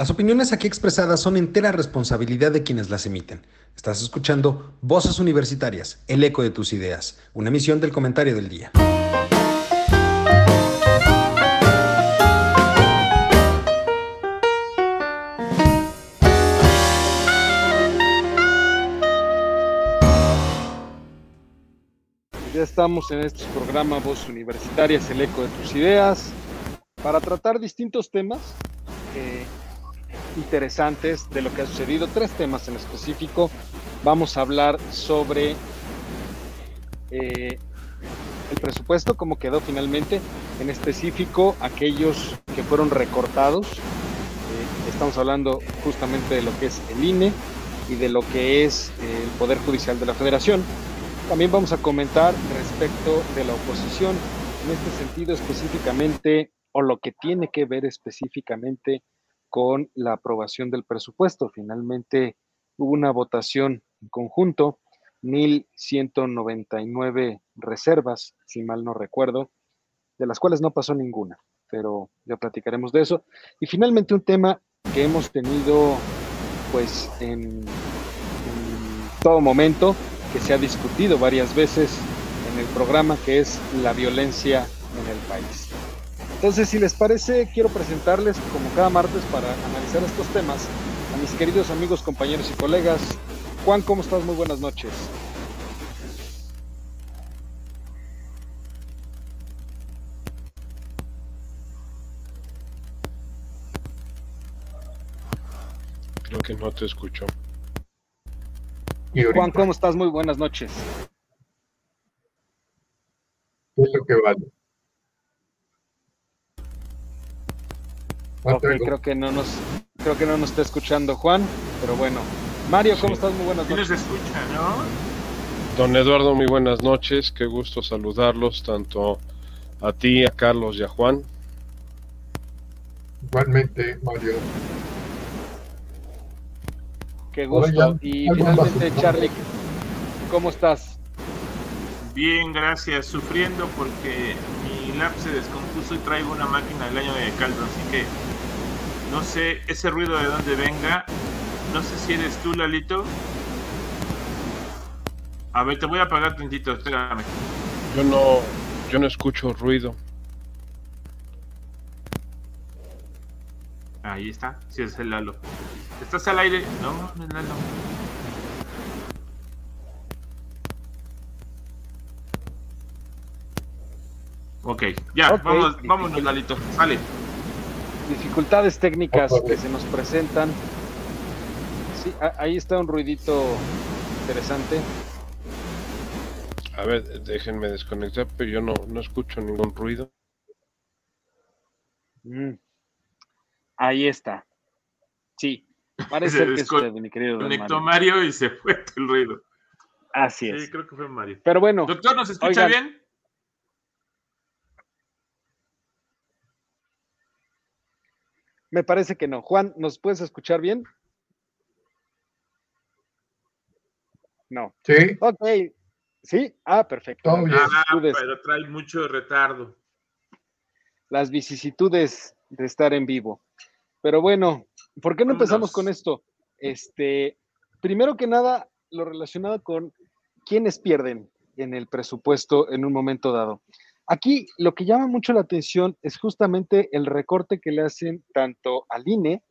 Las opiniones aquí expresadas son entera responsabilidad de quienes las emiten. Estás escuchando Voces Universitarias, el eco de tus ideas, una emisión del comentario del día. Ya estamos en este programa Voces Universitarias, el eco de tus ideas, para tratar distintos temas. Eh, interesantes de lo que ha sucedido, tres temas en específico. Vamos a hablar sobre eh, el presupuesto, cómo quedó finalmente, en específico aquellos que fueron recortados. Eh, estamos hablando justamente de lo que es el INE y de lo que es el Poder Judicial de la Federación. También vamos a comentar respecto de la oposición, en este sentido específicamente, o lo que tiene que ver específicamente con la aprobación del presupuesto. Finalmente hubo una votación en conjunto, 1.199 reservas, si mal no recuerdo, de las cuales no pasó ninguna, pero ya platicaremos de eso. Y finalmente un tema que hemos tenido pues en, en todo momento, que se ha discutido varias veces en el programa, que es la violencia en el país. Entonces, si les parece, quiero presentarles, como cada martes, para analizar estos temas, a mis queridos amigos, compañeros y colegas. Juan, ¿cómo estás? Muy buenas noches. Creo que no te escucho. Juan, ¿cómo estás? Muy buenas noches. ¿Qué es lo que vale? Ok, creo que no nos, creo que no nos está escuchando Juan, pero bueno. Mario, ¿cómo estás? Muy buenas noches. Sí nos escucha, ¿no? Don Eduardo, muy buenas noches. Qué gusto saludarlos, tanto a ti, a Carlos y a Juan. Igualmente, Mario. Qué gusto. Y finalmente, Charlie, ¿cómo estás? Bien, gracias. Sufriendo porque mi lap se descompuso y traigo una máquina del año de caldo, así que no sé ese ruido de dónde venga. No sé si eres tú, Lalito. A ver, te voy a apagar tantito, espérame. Yo no, yo no escucho ruido. Ahí está, sí es el Lalo. ¿Estás al aire? No, no es Lalo. Ok, ya, Ok. vamos, vámonos, Lalito. Sale. Dificultades técnicas que se nos presentan. Sí, ahí está un ruidito interesante. A ver, déjenme desconectar, pero yo no, no escucho ningún ruido. Mm. Ahí está. Sí, parece Se ser que usted, mi querido Conectó Mario. Mario y se fue el ruido. Así es. Sí, creo que fue Mario. Pero bueno, Doctor, ¿nos escucha Oigan. bien? Me parece que no. Juan, ¿nos puedes escuchar bien? No. ¿Sí? Ok. Sí, ah, perfecto. Ah, pero trae mucho retardo. las vicisitudes de estar en vivo. Pero bueno, ¿por qué no empezamos con esto? Este, primero que nada, lo relacionado con quiénes pierden en el presupuesto en un momento dado. Aquí lo que llama mucho la atención es justamente el recorte que le hacen tanto al INE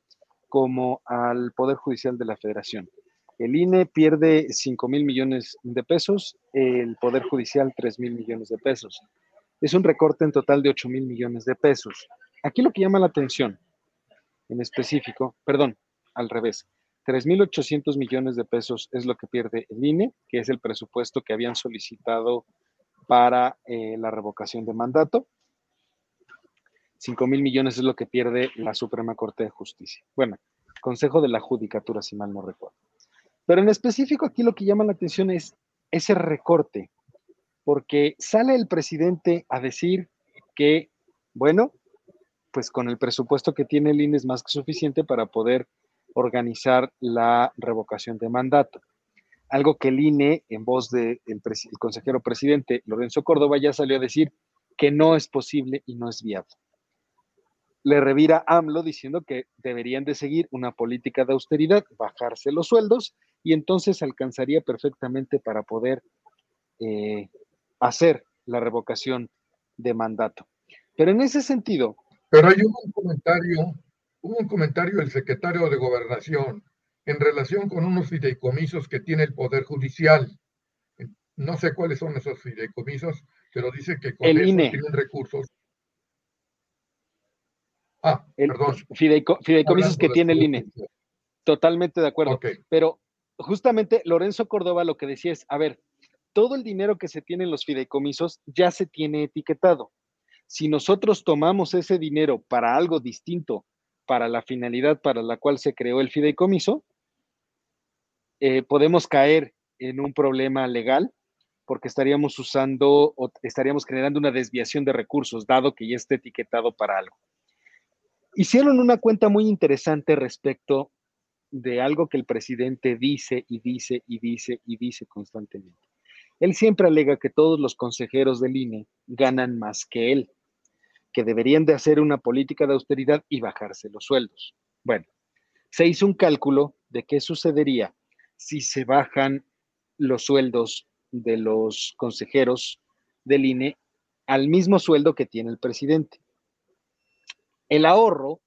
como al Poder Judicial de la Federación. El INE pierde 5 mil millones de pesos, el Poder Judicial 3 mil millones de pesos. Es un recorte en total de 8 mil millones de pesos. Aquí lo que llama la atención, en específico, perdón, al revés, 3.800 millones de pesos es lo que pierde el INE, que es el presupuesto que habían solicitado para eh, la revocación de mandato. 5 mil millones es lo que pierde la Suprema Corte de Justicia. Bueno, Consejo de la Judicatura, si mal no recuerdo. Pero en específico aquí lo que llama la atención es ese recorte, porque sale el presidente a decir que, bueno, pues con el presupuesto que tiene el INE es más que suficiente para poder organizar la revocación de mandato. Algo que el INE, en voz del de el consejero presidente Lorenzo Córdoba, ya salió a decir que no es posible y no es viable. le revira AMLO diciendo que deberían de seguir una política de austeridad, bajarse los sueldos y entonces alcanzaría perfectamente para poder eh, hacer la revocación de mandato. Pero en ese sentido... Pero hay un comentario, hubo un comentario del secretario de Gobernación en relación con unos fideicomisos que tiene el Poder Judicial. No sé cuáles son esos fideicomisos, pero dice que con el eso INE. tienen recursos. Ah, El, perdón. fideico- fideicomisos Hablando que tiene el INE. Totalmente de acuerdo. Pero justamente Lorenzo Córdoba lo que decía es, a ver, todo el dinero que se tiene en los fideicomisos ya se tiene etiquetado. Si nosotros tomamos ese dinero para algo distinto, para la finalidad para la cual se creó el fideicomiso, eh, podemos caer en un problema legal porque estaríamos usando o estaríamos generando una desviación de recursos, dado que ya esté etiquetado para algo. Hicieron una cuenta muy interesante respecto de algo que el presidente dice y dice y dice y dice constantemente. Él siempre alega que todos los consejeros del INE ganan más que él, deberían de hacer una política de austeridad y bajarse los sueldos. Bueno, se hizo un cálculo de qué sucedería si se bajan los sueldos de los consejeros del INE al mismo sueldo que tiene el presidente. El ahorro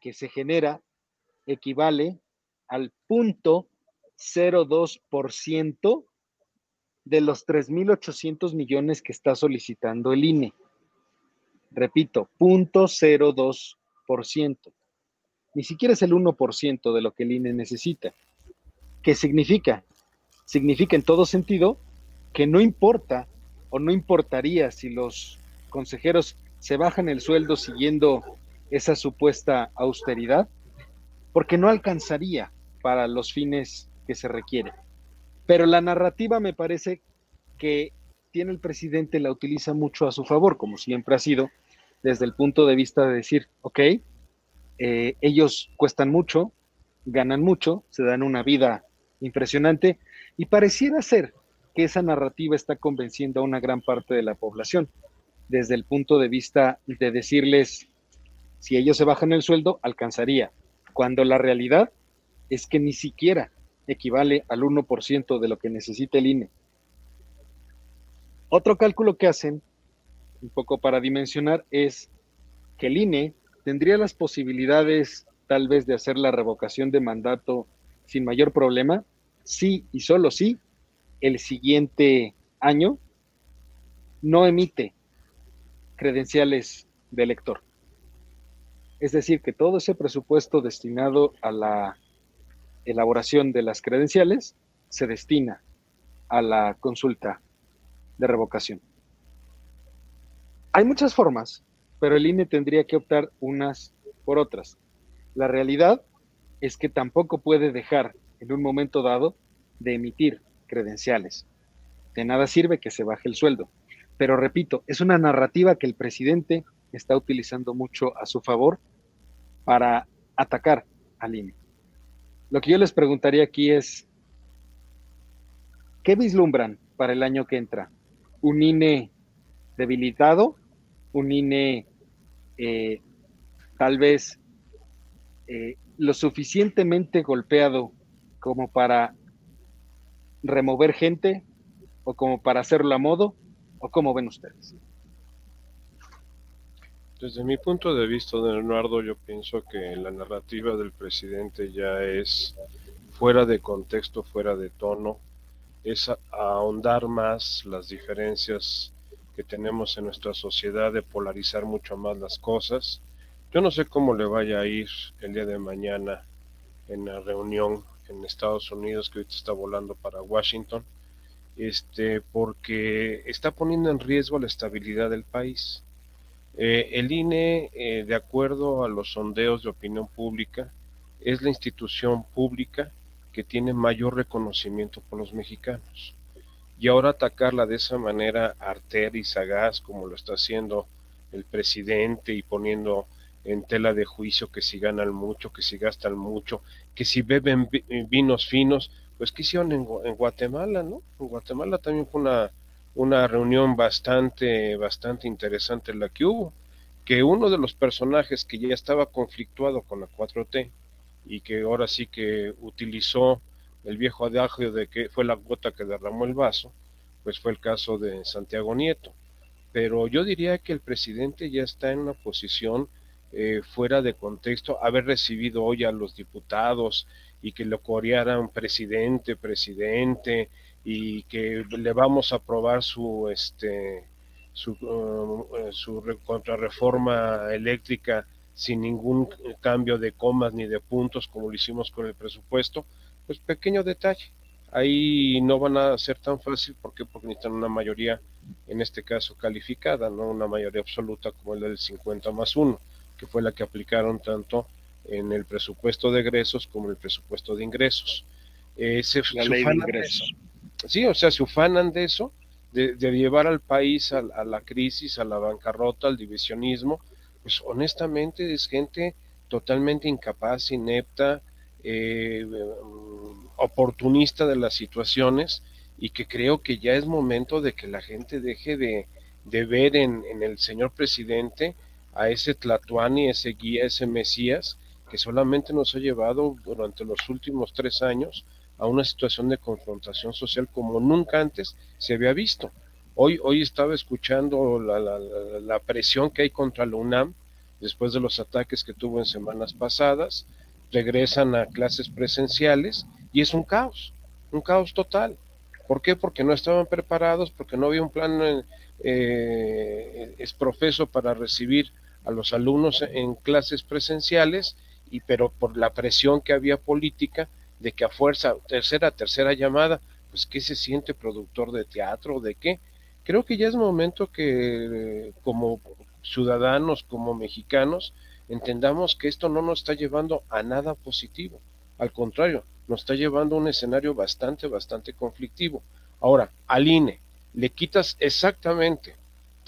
que se genera equivale al punto 0.2% de los 3.800 millones que está solicitando el INE. Repito, 0.02%. Ni siquiera es el 1% de lo que el INE necesita. ¿Qué significa? Significa en todo sentido que no importa o no importaría si los consejeros se bajan el sueldo siguiendo esa supuesta austeridad, porque no alcanzaría para los fines que se requieren. Pero la narrativa me parece que tiene el presidente, la utiliza mucho a su favor, como siempre ha sido, desde el punto de vista de decir, ok, eh, ellos cuestan mucho, ganan mucho, se dan una vida impresionante y pareciera ser que esa narrativa está convenciendo a una gran parte de la población, desde el punto de vista de decirles, si ellos se bajan el sueldo, alcanzaría, cuando la realidad es que ni siquiera equivale al 1% de lo que necesita el INE. Otro cálculo que hacen, un poco para dimensionar, es que el INE tendría las posibilidades tal vez de hacer la revocación de mandato sin mayor problema, sí y solo sí, el siguiente año no emite credenciales de elector. Es decir, que todo ese presupuesto destinado a la elaboración de las credenciales se destina a la consulta de revocación. Hay muchas formas, pero el INE tendría que optar unas por otras. La realidad es que tampoco puede dejar en un momento dado de emitir credenciales. De nada sirve que se baje el sueldo. Pero repito, es una narrativa que el presidente está utilizando mucho a su favor para atacar al INE. Lo que yo les preguntaría aquí es, ¿qué vislumbran para el año que entra? ¿Un INE debilitado? ¿Un INE eh, tal vez eh, lo suficientemente golpeado como para remover gente o como para hacerlo a modo? ¿O cómo ven ustedes? Desde mi punto de vista, Leonardo, yo pienso que la narrativa del presidente ya es fuera de contexto, fuera de tono, es ahondar más las diferencias que tenemos en nuestra sociedad, de polarizar mucho más las cosas. Yo no sé cómo le vaya a ir el día de mañana en la reunión en Estados Unidos, que ahorita está volando para Washington, este, porque está poniendo en riesgo la estabilidad del país. Eh, el INE, eh, de acuerdo a los sondeos de opinión pública, es la institución pública que tiene mayor reconocimiento por los mexicanos. Y ahora atacarla de esa manera artera y sagaz, como lo está haciendo el presidente y poniendo en tela de juicio que si ganan mucho, que si gastan mucho, que si beben vinos finos, pues que hicieron en, en Guatemala, ¿no? En Guatemala también fue una una reunión bastante, bastante interesante la que hubo. que uno de los personajes que ya estaba conflictuado con la 4T y que ahora sí que utilizó el viejo adagio de que fue la gota que derramó el vaso, pues fue el caso de Santiago Nieto. Pero yo diría que el presidente ya está en una posición eh, fuera de contexto, haber recibido hoy a los diputados y que lo corearan presidente, presidente, y que le vamos a aprobar su este su, uh, su contrarreforma eléctrica sin ningún cambio de comas ni de puntos como lo hicimos con el presupuesto, pues pequeño detalle. Ahí no van a ser tan fácil porque porque necesitan una mayoría, en este caso calificada, no una mayoría absoluta como el del 50 más 1, que fue la que aplicaron tanto en el presupuesto de egresos como en el presupuesto de ingresos. Eh, se, la ley de ingresos. Sí, o sea, se ufanan de eso, de, llevar al país a, la crisis, a la bancarrota, al divisionismo, pues honestamente es gente totalmente incapaz, inepta, eh, oportunista de las situaciones y que creo que ya es momento de que la gente deje de, ver en, en, el señor presidente a ese Tlatuani, ese guía, ese Mesías, que solamente nos ha llevado durante los últimos tres años a una situación de confrontación social como nunca antes se había visto. Hoy, hoy estaba escuchando la, la, presión que hay contra la UNAM después de los ataques que tuvo en semanas pasadas, regresan a clases presenciales y es un caos, un caos total. ¿Por qué? Porque no estaban preparados, porque no había un plan eh, eh es profeso para recibir a los alumnos en clases presenciales y pero por la presión que había política de que a fuerza, tercera, tercera llamada, pues ¿qué se siente productor de teatro? ¿De qué? Creo que ya es momento que como ciudadanos, como mexicanos, entendamos que esto no nos está llevando a nada positivo. Al contrario, nos está llevando a un escenario bastante, bastante conflictivo. Ahora, al INE le quitas exactamente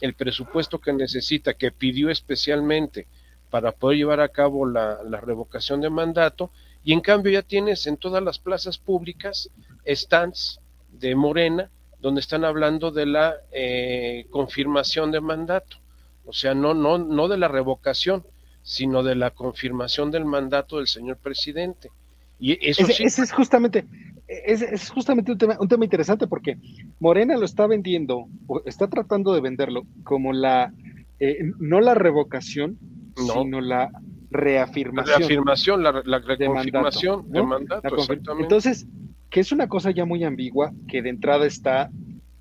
el presupuesto que necesita, que pidió especialmente para poder llevar a cabo la, revocación de mandato y en cambio ya tienes en todas las plazas públicas stands de Morena donde están hablando de la eh, confirmación de mandato, o sea, no, no, no de la revocación, sino de la confirmación del mandato del señor presidente. Y eso ese, ese es justamente, ese es justamente un tema, un tema interesante porque Morena lo está vendiendo, o está tratando de venderlo como la, eh, no la revocación, sino la reafirmación. La reafirmación, la, la reconfirmación de mandato, Entonces, que es una cosa ya muy ambigua que de entrada está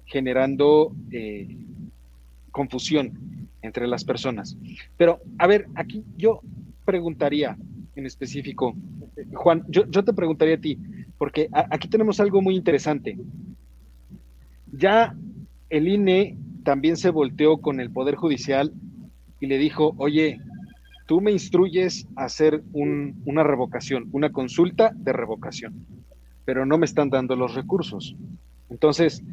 generando eh, confusión entre las personas. Pero, a ver, aquí yo preguntaría en específico, Juan, yo, yo te preguntaría a ti, porque aquí tenemos algo muy interesante. Ya el INE también se volteó con el Poder Judicial y le dijo, oye, tú me instruyes a hacer una revocación, una consulta de revocación, pero no me están dando los recursos. Entonces,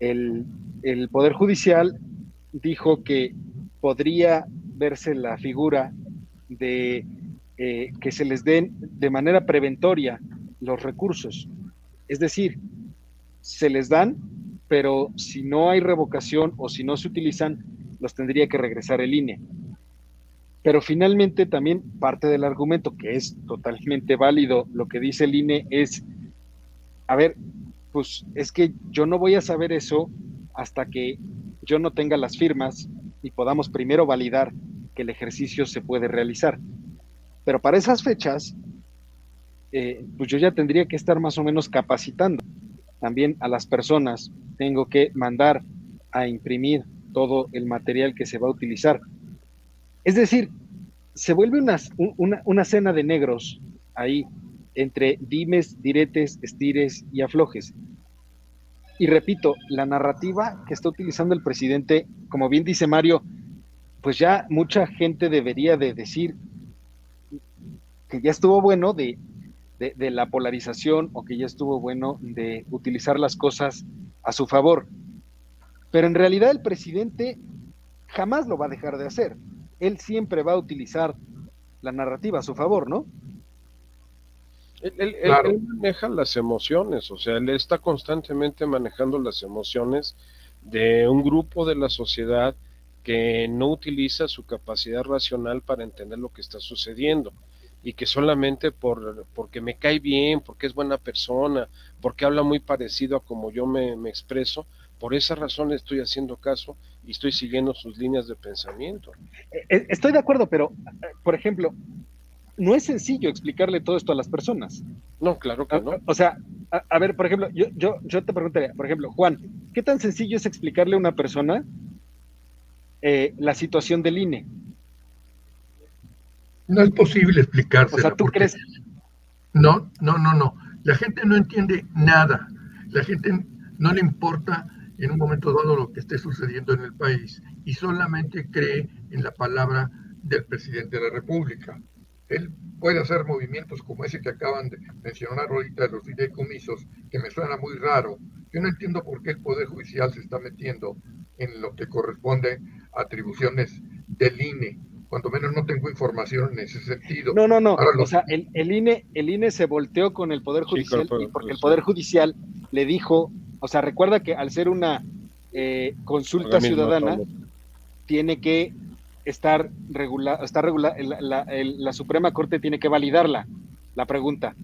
el, Poder Judicial dijo que podría verse la figura de eh, que se les den de manera preventoria los recursos. Es decir, se les dan, pero si no hay revocación o si no se utilizan, los tendría que regresar el INE. Pero finalmente también parte del argumento, que es totalmente válido, lo que dice el INE es, a ver, pues es que yo no voy a saber eso hasta que yo no tenga las firmas y podamos primero validar que el ejercicio se puede realizar. Pero para esas fechas, eh, pues yo ya tendría que estar más o menos capacitando también a las personas. Tengo que mandar a imprimir todo el material que se va a utilizar. Es decir, se vuelve una, una, cena de negros ahí entre dimes, diretes, estires y aflojes. Y repito, la narrativa que está utilizando el presidente, como bien dice Mario, pues ya mucha gente debería de decir que ya estuvo bueno de, de, la polarización o que ya estuvo bueno de utilizar las cosas a su favor. Pero en realidad el presidente jamás lo va a dejar de hacer él siempre va a utilizar la narrativa a su favor, ¿no? Él, maneja las emociones, o sea, él está constantemente manejando las emociones de un grupo de la sociedad que no utiliza su capacidad racional para entender lo que está sucediendo y que solamente por porque me cae bien, porque es buena persona, porque habla muy parecido a como yo me, me expreso, por esa razón le estoy haciendo caso y estoy siguiendo sus líneas de pensamiento. Eh, eh, Estoy de acuerdo, pero, eh, por ejemplo, no es sencillo explicarle todo esto a las personas. No, claro que no. O sea, a, a ver, por ejemplo, yo, yo, yo te preguntaría, por ejemplo, Juan, ¿qué tan sencillo es explicarle a una persona eh, la situación del INE? No es posible explicárselo. O sea, ¿tú porque- crees? No, no, no, no. La gente no entiende nada. La gente no le importa en un momento dado lo que esté sucediendo en el país y solamente cree en la palabra del presidente de la República. Él puede hacer movimientos como ese que acaban de mencionar ahorita de los fideicomisos, que me suena muy raro. Yo no entiendo por qué el Poder Judicial se está metiendo en lo que corresponde a atribuciones del INE. Cuando menos no tengo información en ese sentido. No, no, no. Ahora lo- O sea, el, el INE, el INE se volteó con el Poder Sí, Judicial y porque el. Poder Judicial le dijo, o sea, recuerda que al ser una eh, consulta ciudadana, tiene que estar regular, estar regular, la, la- el- la Suprema Corte tiene que validarla, la pregunta.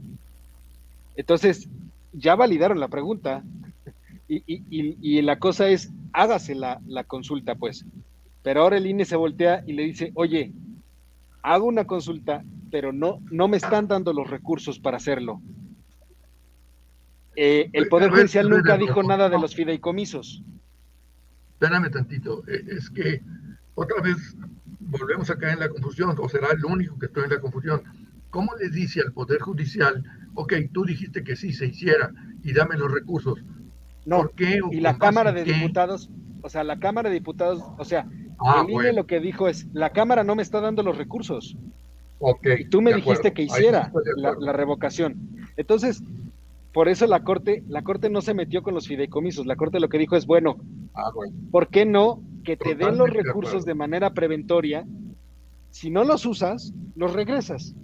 Entonces, ya validaron la pregunta y, y- y- y la cosa es, hágase la, la consulta, pues. Pero ahora el INE se voltea y le dice, oye, hago una consulta, pero no, no me están dando los recursos para hacerlo. Eh, el Poder Judicial nunca dijo nada de los fideicomisos. Espérame tantito, eh, es que otra vez volvemos a caer en la confusión, o será el único que estoy en la confusión. ¿Cómo le dice al Poder Judicial, ok, tú dijiste que sí se hiciera y dame los recursos? No, ¿Por qué? y la Cámara de qué? Diputados, o sea, la Cámara de Diputados, o sea, Ah, el INE bueno, lo que dijo es, la Cámara no me está dando los recursos. ok, Y tú me dijiste acuerdo, que hiciera la revocación. Entonces, por eso la Corte, la Corte no se metió con los fideicomisos. La Corte lo que dijo es, bueno, Ah, bueno, ¿por qué no que te den los de recursos de manera preventoria? Si no los usas, los regresas.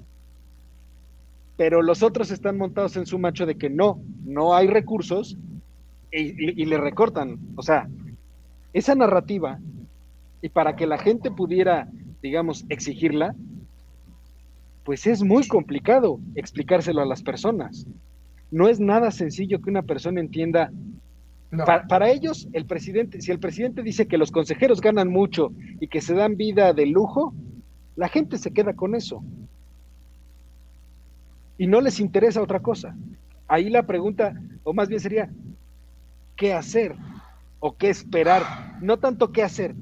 Pero los otros están montados en su macho de que no, no hay recursos y, y- y le recortan. O sea, esa narrativa, y para que la gente pudiera, digamos, exigirla, pues es muy complicado explicárselo a las personas. No es nada sencillo que una persona entienda no, Pa- para ellos, el presidente, si el presidente dice que los consejeros ganan mucho y que se dan vida de lujo, la gente se queda con eso. Y no les interesa otra cosa. Ahí la pregunta, o más bien sería, ¿qué hacer? ¿O qué esperar? No tanto qué hacer,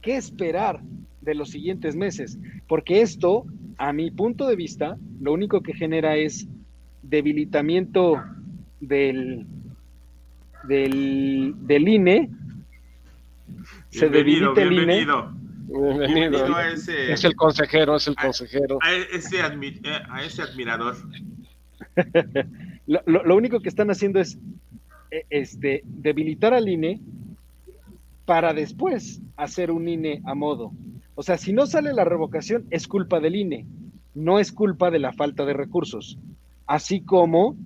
¿qué esperar de los siguientes meses? Porque esto, a mi punto de vista, lo único que genera es debilitamiento del, del, del INE, se Bienvenido, debilita el INE. bienvenido. Bienvenido. Bienvenido a ese, Es el consejero, es el Ah, consejero. a ese, admi- a ese admirador. Lo, lo- lo único que están haciendo es eh, este, debilitar al INE para después hacer un INE a modo. O sea, si no sale la revocación, es culpa del INE, no es culpa de la falta de recursos. Así como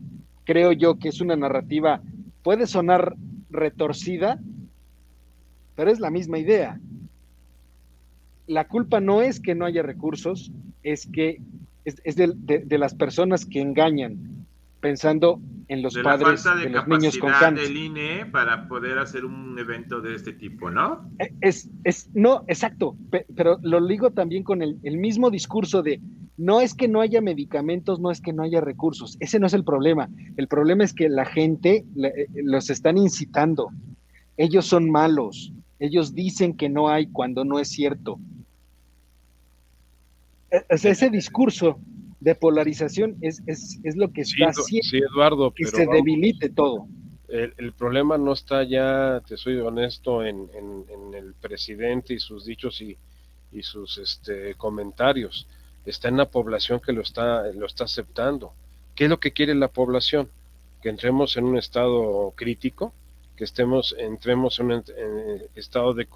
creo yo que es una narrativa, puede sonar retorcida, pero es la misma idea. La culpa no es que no haya recursos, es que es, de las personas que engañan, pensando en los de la padres falta de, de los niños con cáncer. del INE para poder hacer un evento de este tipo, ¿no? Eh, Es, es, no, exacto, pe- pero lo ligo también con el, el mismo discurso de no es que no haya medicamentos, no es que no haya recursos, ese no es el problema. El problema es que la gente eh, los están incitando. Ellos son malos, ellos dicen que no hay cuando no es cierto. Sea, ese discurso de polarización es, es, es lo que Sí, está Edu- haciendo sí, Eduardo, que pero se vamos, debilite todo. el, el problema no está ya, te soy honesto, en, en- en el presidente y sus dichos y, y sus este, comentarios. Está en la población que lo está, lo está aceptando. ¿Qué es lo que quiere la población? Que entremos en un estado crítico, que estemos, entremos en un en estado de,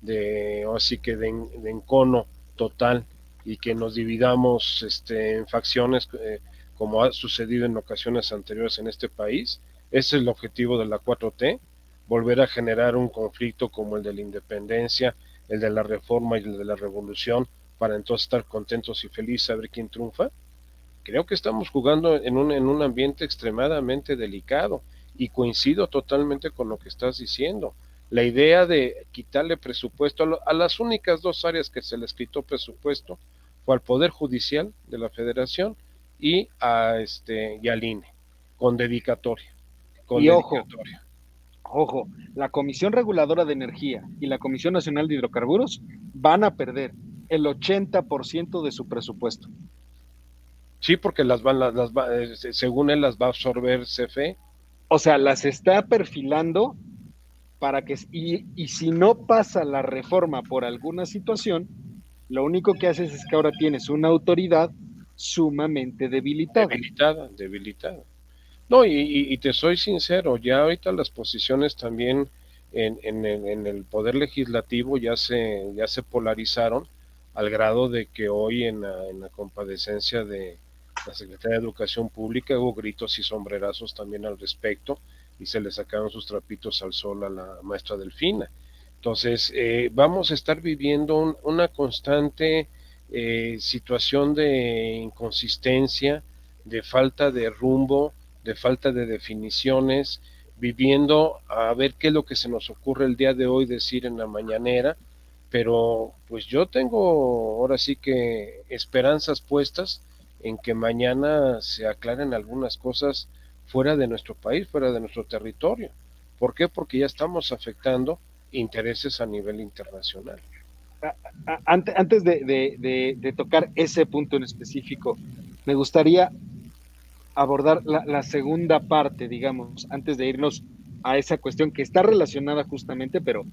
de así que de, de encono total y que nos dividamos este, en facciones eh, como ha sucedido en ocasiones anteriores en este país. Ese es el objetivo de la 4T, volver a generar un conflicto como el de la independencia, el de la reforma y el de la revolución, para entonces estar contentos y felices a ver quién triunfa. Creo que estamos jugando en un, en un ambiente extremadamente delicado y coincido totalmente con lo que estás diciendo. La idea de quitarle presupuesto a, las únicas dos áreas que se les quitó presupuesto fue al Poder Judicial de la Federación y, a este, y al INE, con dedicatoria. y ojo, ojo, la Comisión Reguladora de Energía y la Comisión Nacional de Hidrocarburos van a perder el 80% de su presupuesto. Sí, porque las van, las, eh, según él las va a absorber CFE. O sea, las está perfilando para que, y, y si no pasa la reforma por alguna situación, lo único que haces es que ahora tienes una autoridad sumamente debilitada. Debilitada, debilitada. No, y, te soy sincero, ya ahorita las posiciones también en, en, el poder legislativo ya se, ya se polarizaron al grado de que hoy en la, en la compadecencia de la Secretaría de Educación Pública hubo gritos y sombrerazos también al respecto y se le sacaron sus trapitos al sol a la maestra Delfina. Entonces, eh, vamos a estar viviendo una constante eh, situación de inconsistencia, de falta de rumbo, de falta de definiciones, viviendo a ver qué es lo que se nos ocurre el día de hoy decir en la mañanera, pero pues yo tengo ahora sí que esperanzas puestas en que mañana se aclaren algunas cosas fuera de nuestro país, fuera de nuestro territorio. ¿Por qué? Porque ya estamos afectando intereses a nivel internacional. Antes de, tocar ese punto en específico, me gustaría abordar la, segunda parte, digamos, antes de irnos a esa cuestión que está relacionada justamente, pero,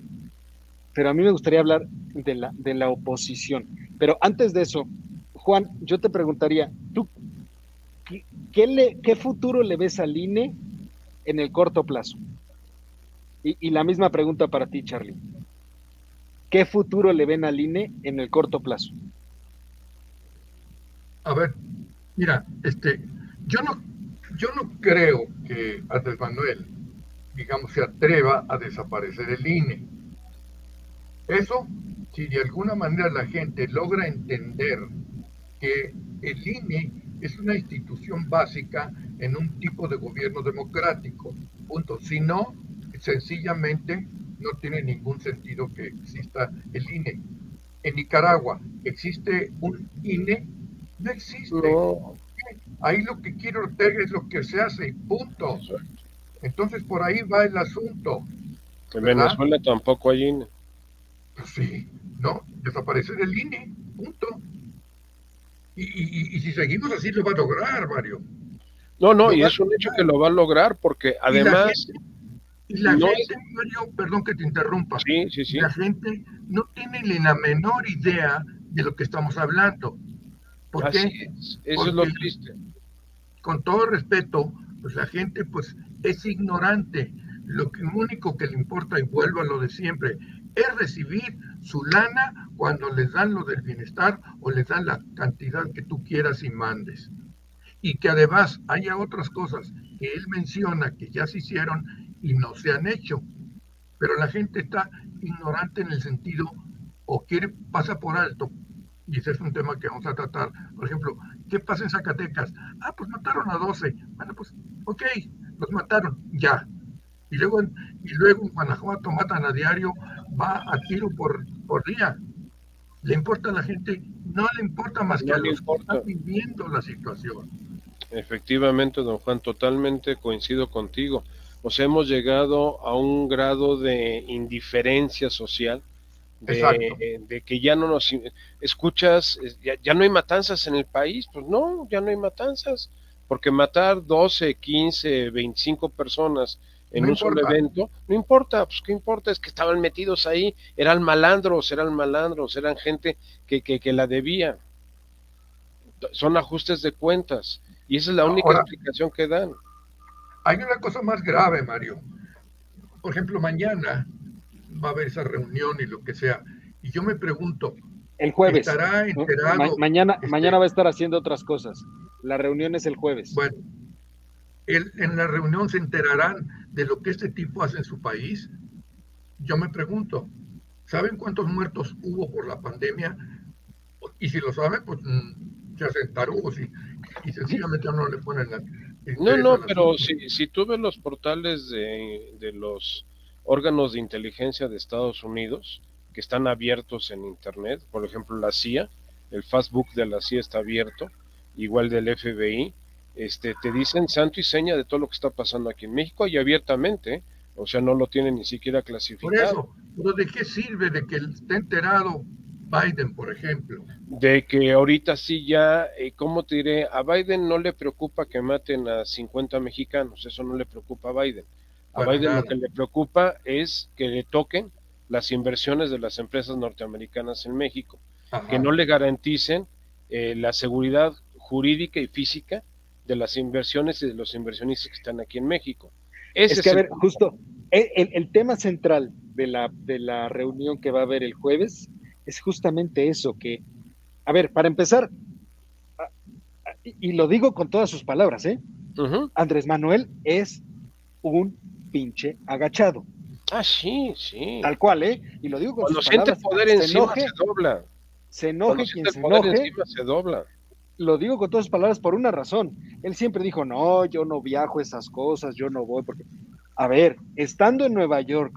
pero a mí me gustaría hablar de la, de la oposición. Pero antes de eso, Juan, yo te preguntaría, ¿tú qué, le, qué futuro le ves al INE en el corto plazo? Y, la misma pregunta para ti, Charlie. ¿Qué futuro le ven al INE en el corto plazo? A ver, mira, este, yo no, yo no creo que Andrés Manuel, digamos, se atreva a desaparecer el INE. Eso, si de alguna manera la gente logra entender que el INE es una institución básica en un tipo de gobierno democrático. Punto. Si no, sencillamente no tiene ningún sentido que exista el INE. En Nicaragua, ¿existe un INE? No existe. Ahí lo que quiere Ortega es lo que se hace, punto. Entonces por ahí va el asunto. En Venezuela tampoco hay INE. Pues sí, no, desaparecer el INE, punto. Y, si seguimos así lo va a lograr, Mario. No, no, y es un hecho que lo va a lograr porque además... Y la gente, Mario, perdón que te interrumpa. Sí, sí, sí. La gente no tiene ni la menor idea de lo que estamos hablando. ¿Por qué? Eso es lo triste. Con todo respeto, pues la gente pues es ignorante. Lo, que, lo único que le importa, y vuelvo a lo de siempre, es recibir su lana cuando les dan lo del bienestar o les dan la cantidad que tú quieras y mandes. Y que además haya otras cosas que él menciona que ya se hicieron y no se han hecho. Pero la gente está ignorante en el sentido o quiere, pasa por alto, y ese es un tema que vamos a tratar. Por ejemplo, ¿qué pasa en Zacatecas? Ah, pues mataron a 12. Bueno, pues, ok, los mataron, ya. Y luego, y luego en Guanajuato matan a diario, va a tiro por, por día. ¿Le importa a la gente? No le importa más que a los que están viviendo la situación. Efectivamente, don Juan, totalmente coincido contigo. O sea, hemos llegado a un grado de indiferencia social, de, que ya no nos escuchas, ya, no hay matanzas en el país, pues no, ya no hay matanzas, porque matar 12, 15, 25 personas en un solo evento, no importa, pues qué importa, es que estaban metidos ahí, eran malandros, eran malandros, eran gente que, que, que la debía. Son ajustes de cuentas, y esa es la única explicación que dan. Hay una cosa más grave, Mario. Por ejemplo, mañana va a haber esa reunión y lo que sea, y yo me pregunto, el jueves. ¿Estará enterado? mañana, este mañana va a estar haciendo otras cosas. La reunión es el jueves. Bueno, en la reunión se enterarán de lo que este tipo hace en su país? Yo me pregunto, ¿Saben cuántos muertos hubo por la pandemia? Y si lo saben, pues mm, se hacen tarugos y, sencillamente no le ponen la... No, no, pero si, si tú ves los portales de, de los órganos de inteligencia de Estados Unidos que están abiertos en Internet, por ejemplo la CIA, el Facebook de la CIA está abierto, igual del FBI, este, te dicen santo y seña de todo lo que está pasando aquí en México y abiertamente, o sea, no lo tienen ni siquiera clasificado. Por eso, ¿pero de qué sirve de que esté enterado Biden, por ejemplo? De que ahorita sí ya, eh, ¿cómo te diré? A Biden no le preocupa que maten a 50 mexicanos, eso no le preocupa a Biden. A Biden lo que le preocupa es que le toquen las inversiones de las empresas norteamericanas en México, que no le garanticen eh, la seguridad jurídica y física de las inversiones y de los inversionistas que están aquí en México. es que, a ver, justo, el, tema central de la, de la reunión que va a haber el jueves es justamente eso, que, a ver, para empezar, y, lo digo con todas sus palabras, ¿eh? Andrés Manuel es un pinche agachado. Ah, sí, sí. Tal cual, ¿eh? Y lo digo con Cuando siente poder encima se dobla. Se enoje quien se enoje. se dobla lo digo con todas sus palabras por una razón. Él siempre dijo, no, yo no viajo esas cosas, yo no voy, porque, a ver, estando en Nueva York,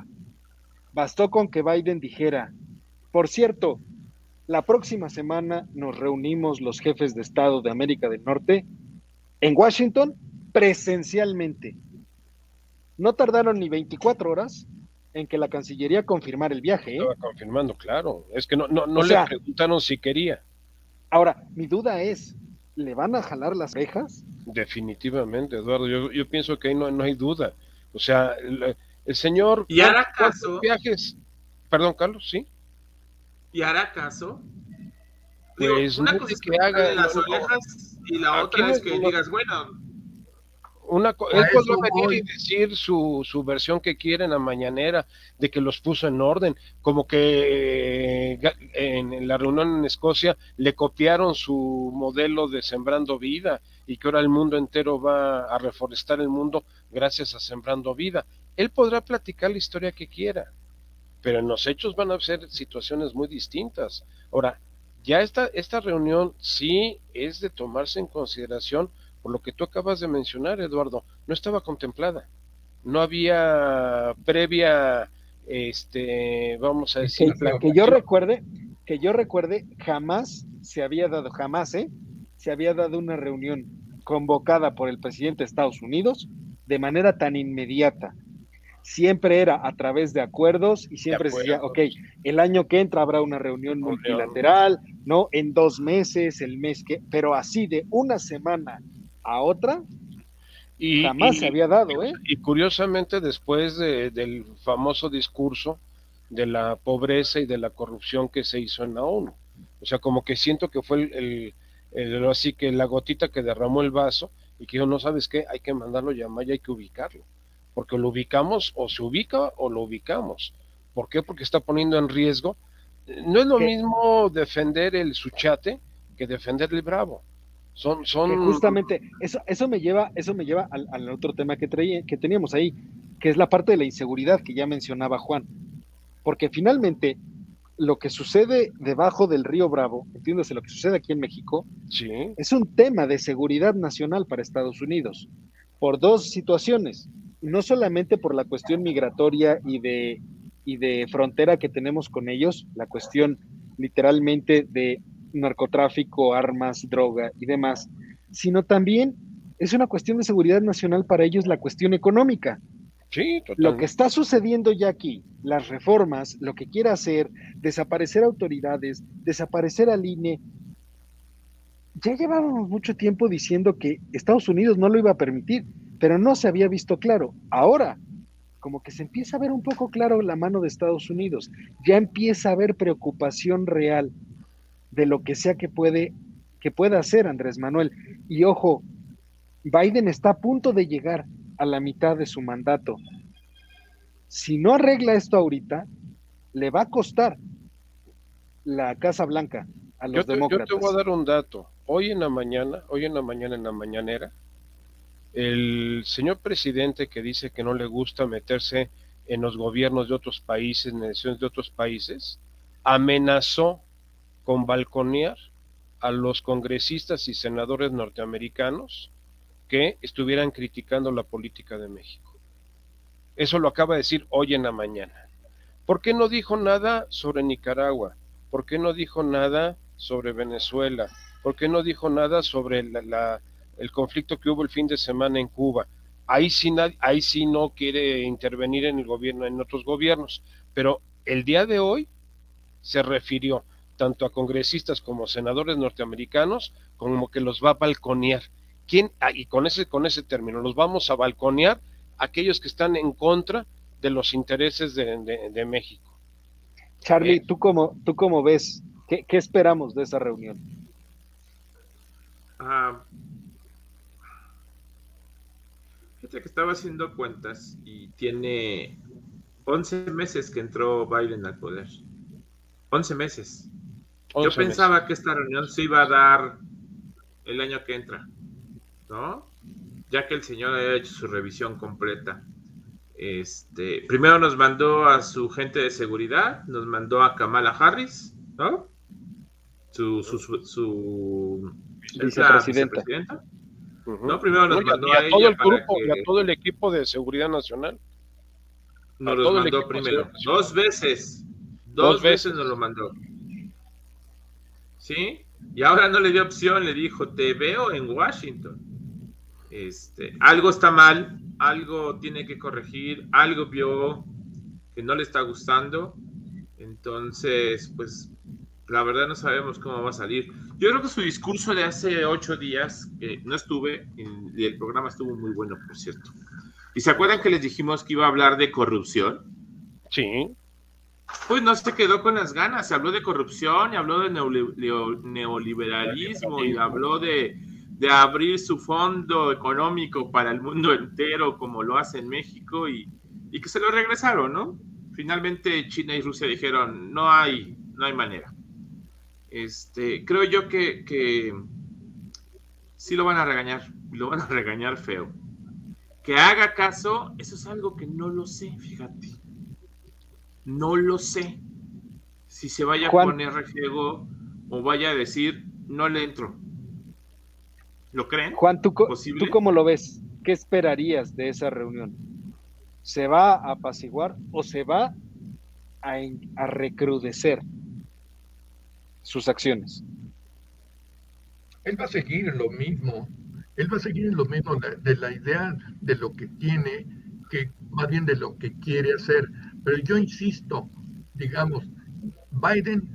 bastó con que Biden dijera, por cierto, la próxima semana nos reunimos los jefes de Estado de América del Norte en Washington presencialmente. No tardaron ni 24 horas en que la Cancillería confirmara el viaje. ¿eh? Estaba confirmando, claro. Es que no, no, no le preguntaron si quería. Ahora, mi duda es, ¿le van a jalar las rejas? Definitivamente, Eduardo, yo, pienso que ahí no, no, hay duda. O sea, el, señor... ¿Y hará caso? Viajes? Perdón, Carlos, ¿sí? ¿Y hará caso? Pues una cosa es que haga... las orejas y la otra es que digas, bueno, una, él podrá venir y decir su, su, versión que quiere en la mañanera, de que los puso en orden, como que eh, en, la reunión en Escocia le copiaron su modelo de Sembrando Vida y que ahora el mundo entero va a reforestar el mundo gracias a Sembrando Vida. Él podrá platicar la historia que quiera, pero en los hechos van a ser situaciones muy distintas. Ahora, ya esta, esta reunión sí es de tomarse en consideración por lo que tú acabas de mencionar, Eduardo, no estaba contemplada. No había previa, este, vamos a decir... Que, yo recuerde, que yo recuerde, jamás se había dado, jamás, ¿eh? Se había dado una reunión convocada por el presidente de Estados Unidos de manera tan inmediata. Siempre era a través de acuerdos y siempre se decía, ok, el año que entra habrá una reunión multilateral, ¿no? En dos meses, el mes que, pero así de una semana a otra, y, jamás se había dado, ¿eh? Y curiosamente, después del famoso discurso de la pobreza y de la corrupción que se hizo en la ONU. O sea, como que siento que fue el, el, así que la gotita que derramó el vaso y que yo no sabes qué, hay que mandarlo llamar y hay que ubicarlo. Porque lo ubicamos o se ubica o lo ubicamos. ¿Por qué? Porque está poniendo en riesgo. No es lo mismo defender el suchate que defender el bravo. Son, son... justamente, eso, eso me lleva, eso me lleva al, otro tema que, traía, que teníamos ahí, que es la parte de la inseguridad que ya mencionaba Juan. Porque finalmente, lo que sucede debajo del río Bravo, entiéndase lo que sucede aquí en México, sí. es un tema de seguridad nacional para Estados Unidos, por dos situaciones. No solamente por la cuestión migratoria y de, y de frontera que tenemos con ellos, la cuestión literalmente de narcotráfico, armas, droga y demás, sino también es una cuestión de seguridad nacional para ellos la cuestión económica. Sí, Lo que está sucediendo ya aquí, las reformas, lo que quiere hacer, desaparecer autoridades, desaparecer al INE, ya llevábamos mucho tiempo diciendo que Estados Unidos no lo iba a permitir, pero no se había visto claro. Ahora, como que se empieza a ver un poco claro la mano de Estados Unidos, ya empieza a haber preocupación real de lo que sea que puede que pueda hacer Andrés Manuel. Y ojo, Biden está a punto de llegar a la mitad de su mandato. Si no arregla esto ahorita, le va a costar la Casa Blanca a los demócratas. Yo te voy a dar un dato. Hoy en la mañana, hoy en la mañana, en la mañanera, el señor presidente que dice que no le gusta meterse en los gobiernos de otros países, en elecciones de otros países, amenazó con balconear a los congresistas y senadores norteamericanos que estuvieran criticando la política de México. Eso lo acaba de decir hoy en la mañana. ¿Por qué no dijo nada sobre Nicaragua? ¿Por qué no dijo nada sobre Venezuela? ¿Por qué no dijo nada sobre el conflicto que hubo el fin de semana en Cuba? Ahí sí, ahí sí no quiere intervenir en el gobierno, en otros gobiernos, pero el día de hoy se refirió tanto a congresistas como senadores norteamericanos como que los va a balconear. ¿Quién? Ah, y con ese, con ese término, los vamos a balconear aquellos que están en contra de los intereses de, México. Charlie, eh, ¿tú, cómo, ¿tú cómo ves? ¿Qué, esperamos de esa reunión? Ah, fíjate que estaba haciendo cuentas y tiene 11 meses que entró Biden al poder. 11 meses. Yo pensaba que esta reunión se iba a dar el año que entra, ¿no? Ya que el señor ha hecho su revisión completa. Este, primero nos mandó a su gente de seguridad, nos mandó a Kamala Harris, ¿no? Su, su, su, vicepresidenta. ¿no? Primero nos mandó a, todo el grupo y a todo el equipo de seguridad nacional. Nos lo mandó primero, dos veces, dos, veces nos lo mandó. ¿Sí? Y ahora no le dio opción, le dijo, te veo en Washington. Este, algo está mal, algo tiene que corregir, algo vio que no le está gustando. Entonces, pues la verdad no sabemos cómo va a salir. Yo creo que su discurso de hace ocho días, que no estuve, y el programa estuvo muy bueno, por cierto. ¿Y se acuerdan que les dijimos que iba a hablar de corrupción? Sí. Pues no se quedó con las ganas, se habló de corrupción y habló de neoliberalismo y habló de de abrir su fondo económico para el mundo entero como lo hace en México y, que se lo regresaron, ¿no? Finalmente China y Rusia dijeron, no hay, no hay manera. Este, creo yo que, que sí lo van a regañar, lo van a regañar feo. Que haga caso, eso es algo que no lo sé, fíjate. No lo sé. Si se vaya a poner refriego o vaya a decir, no le entro. ¿Lo creen? Juan, ¿tú, ¿tú cómo lo ves? ¿Qué esperarías de esa reunión? ¿Se va a apaciguar o se va a, recrudecer sus acciones? Él va a seguir en lo mismo. Él va a seguir en lo mismo de la idea de lo que tiene, que más bien de lo que quiere hacer. Pero yo insisto, digamos, Biden,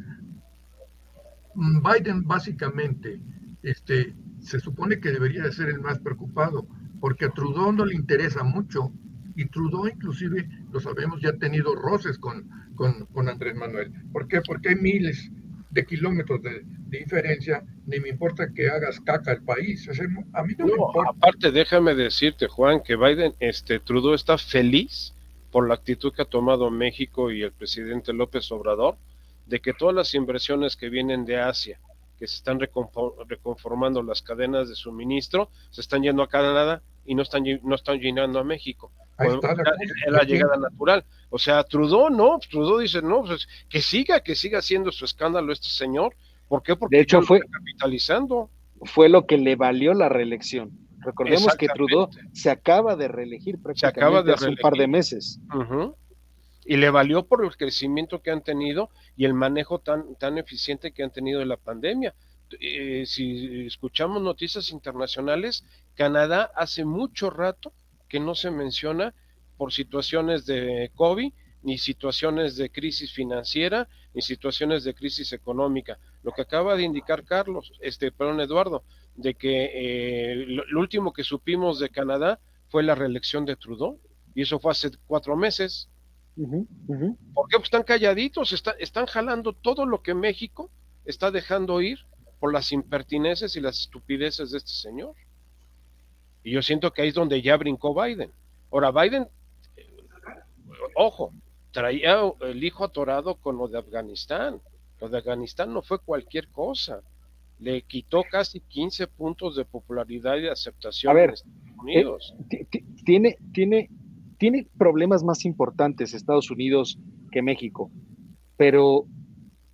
Biden básicamente, este, se supone que debería de ser el más preocupado, porque a Trudeau no le interesa mucho, y Trudeau inclusive, lo sabemos, ya ha tenido roces con, con, Andrés Manuel. ¿Por qué? Porque hay miles de kilómetros de, diferencia, ni me importa que hagas caca al país. a mí no, me importa. Aparte, déjame decirte, Juan, que Biden, este, Trudeau está feliz por la actitud que ha tomado México y el presidente López Obrador, de que todas las inversiones que vienen de Asia, que se están reconformando las cadenas de suministro, se están yendo a Canadá y no están, no están llenando a México. Ahí está la, llegada natural. O sea, Trudeau no, Trudeau dice, no, pues que siga, que siga haciendo su escándalo este señor. ¿Por qué? Porque de hecho fue capitalizando. Fue lo que le valió la reelección. Recordemos que Trudeau se acaba de reelegir prácticamente hace un par de meses. Y le valió por el crecimiento que han tenido y el manejo tan, tan eficiente que han tenido de la pandemia. Eh, si escuchamos noticias internacionales, Canadá hace mucho rato que no se menciona por situaciones de COVID, ni situaciones de crisis financiera, ni situaciones de crisis económica. Lo que acaba de indicar Carlos, este, perdón, Eduardo, de que eh, lo, último que supimos de Canadá fue la reelección de Trudeau, y eso fue hace cuatro meses. ¿Por qué? Pues están calladitos, están jalando todo lo que México está dejando ir por las impertinencias y las estupideces de este señor. Y yo siento que ahí es donde ya brincó Biden. Ahora, Biden, eh, ojo, traía el hijo atorado con lo de Afganistán. Lo de Afganistán no fue cualquier cosa. Le quitó casi 15 puntos de popularidad y de aceptación en Estados Unidos. Eh, tiene, tiene tiene problemas más importantes Estados Unidos que México, pero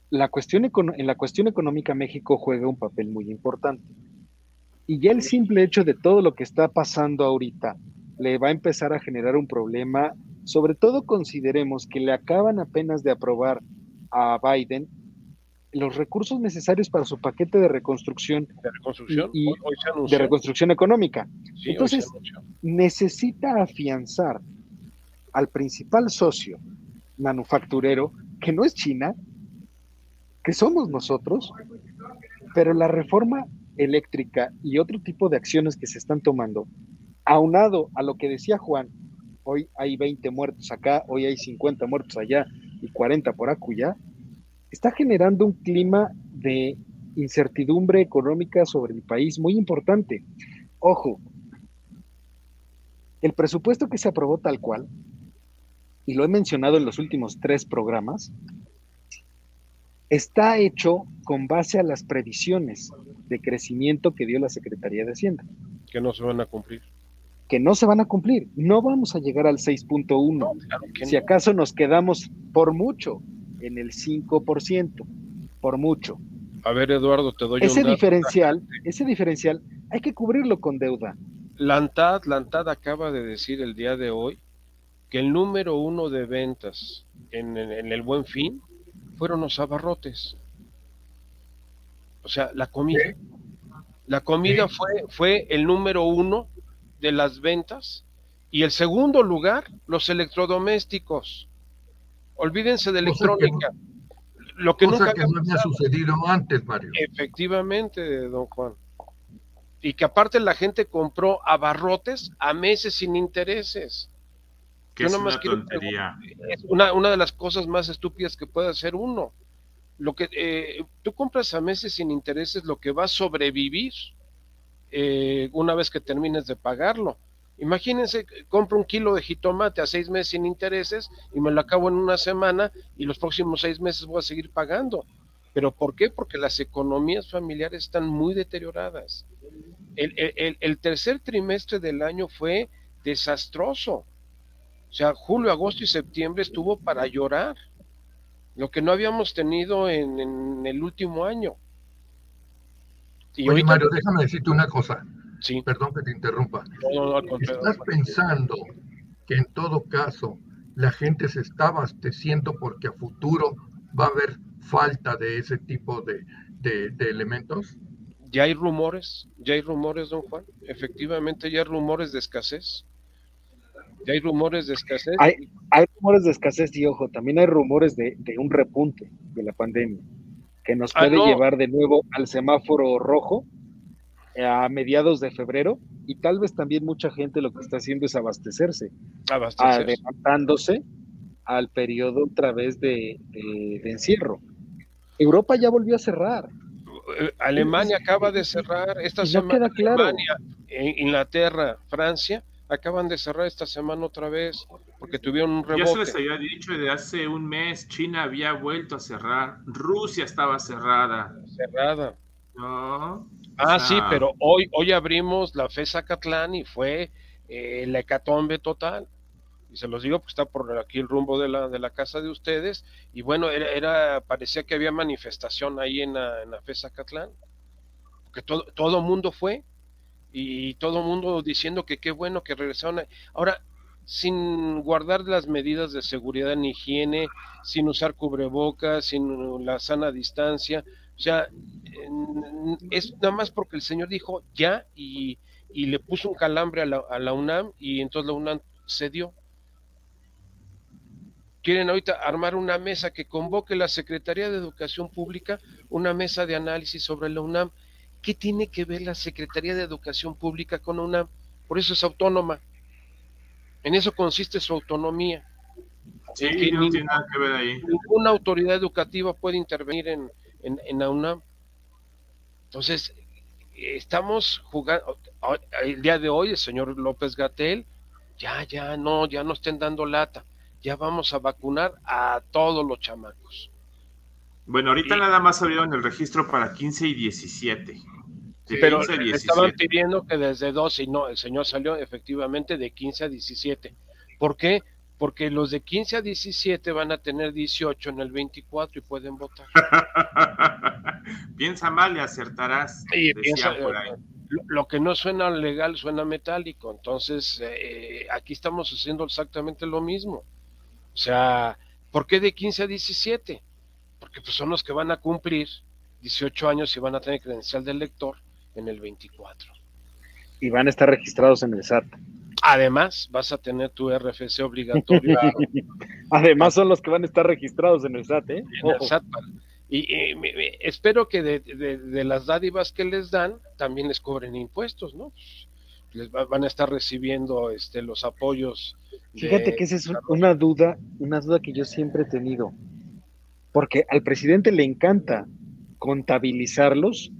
la cuestión en la cuestión económica México juega un papel muy importante. Y ya el simple hecho de todo lo que está pasando ahorita le va a empezar a generar un problema, sobre todo consideremos que le acaban apenas de aprobar a Biden los recursos necesarios para su paquete de reconstrucción, de reconstrucción, y, de reconstrucción económica. Entonces, necesita afianzar al principal socio manufacturero, que no es China, que somos nosotros, pero la reforma eléctrica y otro tipo de acciones que se están tomando, aunado a lo que decía Juan, hoy hay 20 muertos acá, hoy hay 50 muertos allá y 40 por acullá, está generando un clima de incertidumbre económica sobre el país muy importante. Ojo, el presupuesto que se aprobó tal cual, y lo he mencionado en los últimos tres programas, está hecho con base a las previsiones de crecimiento que dio la Secretaría de Hacienda. Que no se van a cumplir. Que no se van a cumplir. No vamos a llegar al 6.1. si acaso nos quedamos por mucho en el 5%, por mucho. A ver, Eduardo, te doy ese diferencial, ese diferencial hay que cubrirlo con deuda. La ANTAD, acaba de decir el día de hoy que el número uno de ventas en, el Buen Fin fueron los abarrotes. O sea, la comida. La comida fue, fue el número uno de las ventas y el segundo lugar, los electrodomésticos. Olvídense de electrónica. lo que nunca que no había sucedido antes, Mario. Efectivamente, don Juan. Y que aparte la gente compró abarrotes a meses sin intereses. Que es una tontería. Es una, una, de las cosas más estúpidas que puede hacer uno. Lo que eh, tú compras a meses sin intereses, lo que va a sobrevivir eh, una vez que termines de pagarlo. Imagínense, compro un kilo de jitomate a seis meses sin intereses y me lo acabo en una semana y los próximos seis meses voy a seguir pagando. ¿Pero por qué? Porque las economías familiares están muy deterioradas. El, tercer trimestre del año fue desastroso. O sea, julio, agosto y septiembre estuvo para llorar. Lo que no habíamos tenido en, el último año. Y Oye, Mario, déjame decirte una cosa. Perdón que te interrumpa. ¿Estás pensando que en todo caso la gente se está abasteciendo porque a futuro va a haber falta de ese tipo de, elementos? Ya hay rumores, ya hay rumores, don Juan. Efectivamente, ya hay rumores de escasez. Ya hay rumores de escasez. Hay, hay rumores de escasez y ojo, también hay rumores de, un repunte de la pandemia que nos ah, puede llevar de nuevo al semáforo rojo a mediados de febrero y tal vez también mucha gente lo que está haciendo es abastecerse, adelantándose al periodo otra vez de, encierro. Europa ya volvió a cerrar. Eh, Alemania acaba de cerrar esta semana. Alemania, Inglaterra, Francia acaban de cerrar esta semana otra vez porque tuvieron un rebote. Ya se les había dicho de hace un mes, China había vuelto a cerrar, Rusia estaba cerrada. Cerrada. Ah, sí, pero hoy, hoy abrimos la FESA Catlán y fue eh, la hecatombe total. Y se los digo porque está por aquí el rumbo de la, de la casa de ustedes. Y bueno, era, era parecía que había manifestación ahí en la, en la FESA Catlán. Porque todo, todo mundo fue y todo mundo diciendo que qué bueno que regresaron. Ahora, sin guardar las medidas de seguridad en higiene, sin usar cubrebocas, sin la sana distancia, o sea, es nada más porque el señor dijo ya y, le puso un calambre a la, UNAM y entonces la UNAM cedió. Quieren ahorita armar una mesa que convoque la Secretaría de Educación Pública, una mesa de análisis sobre la UNAM. ¿Qué tiene que ver la Secretaría de Educación Pública con la UNAM? Por eso es autónoma. En eso consiste su autonomía. Sí, no tiene nada que ver ahí. Ninguna autoridad educativa puede intervenir en, en, en la UNAM. Entonces, estamos jugando, el día de hoy el señor López Gatel, ya, ya, no, ya no estén dando lata, ya vamos a vacunar a todos los chamacos. Bueno, ahorita nada más abrieron el registro para 15 y 17. Pero estaban pidiendo que desde 12, y no, el señor salió efectivamente de 15 a 17. ¿Por qué? Porque los de 15 a 17 van a tener 18 en el 24 y pueden votar. Piensa mal y acertarás. Piensa, por ahí. lo, lo que no suena legal suena metálico. Entonces, eh, aquí estamos haciendo exactamente lo mismo. O sea, ¿por qué de 15 a 17? Porque pues, son los que van a cumplir 18 años y van a tener credencial de lector en el 24. Y van a estar registrados en el SAT. Además, vas a tener tu RFC obligatorio Además son los que van a estar registrados en el SAT, ¿eh? en el. SAT. Y, espero que de, de- de las dádivas que les dan, también les cobren impuestos, ¿no? Les va- van a estar recibiendo este, los apoyos. de- Fíjate que esa es un- una duda, una duda que yo siempre he tenido. Porque al presidente le encanta contabilizarlos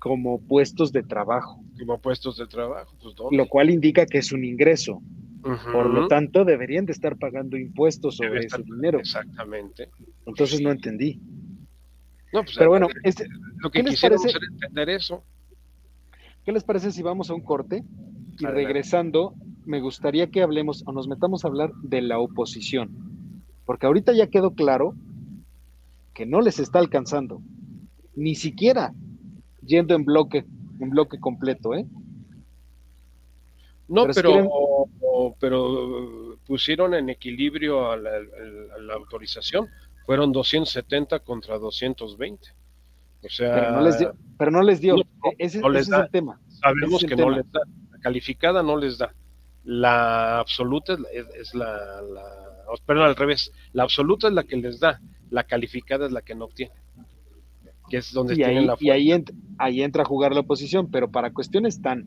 como puestos de trabajo, como puestos de trabajo. Pues, lo cual indica que es un ingreso. Por lo tanto, deberían de estar pagando impuestos sobre estar- ese dinero. Exactamente. Entonces no entendí. No, pues, Pero bueno, eh, este, lo que ¿qué les quisiéramos parece? entender eso. ¿qué les parece si vamos a un corte? Y Adelante. regresando, me gustaría que hablemos o nos metamos a hablar de la oposición. Porque ahorita ya quedó claro que no les está alcanzando. Ni siquiera yendo en bloque, en bloque completo, ¿eh? No, Pero pero, quieren- o- pero pusieron en equilibrio a la, a la autorización. Fueron 270 contra 220. O sea, Pero no les dio. Pero no les dio. No, E- ese, no les ese es el tema. sabemos es que el no tema. les da. La calificada no les da. La absoluta es, la- es- la, la- Perdón, al revés. La absoluta es la que les da. La calificada es la que no obtiene. Que es donde Y tienen ahí, la y ahí, ent- ahí entra a jugar la oposición, pero para cuestiones tan,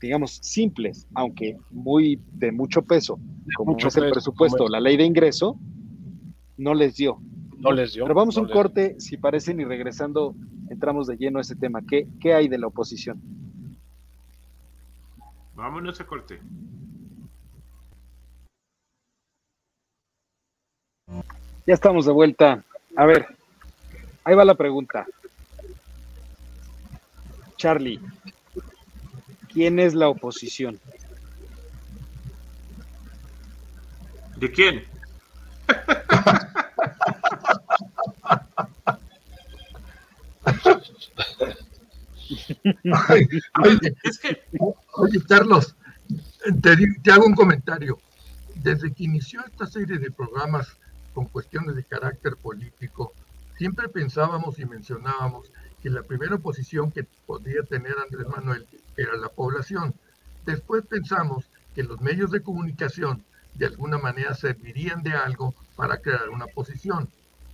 digamos, simples, aunque muy de mucho peso, como mucho es el peso, presupuesto, la ley de ingreso, no les dio. No les dio. Pero vamos a no un corte, si parecen, y regresando entramos de lleno a ese tema. ¿Qué, qué hay de la oposición? Vámonos a corte. Ya estamos de vuelta. A ver, ahí va la pregunta. Charlie, ¿quién es la oposición? ¿De quién? Ay, oye, Es que oye, Carlos, te, te hago un comentario. Desde que inició esta serie de programas con cuestiones de carácter político, siempre pensábamos y mencionábamos que la primera oposición que podía tener Andrés Manuel era la población. Después pensamos que los medios de comunicación de alguna manera servirían de algo para crear una oposición,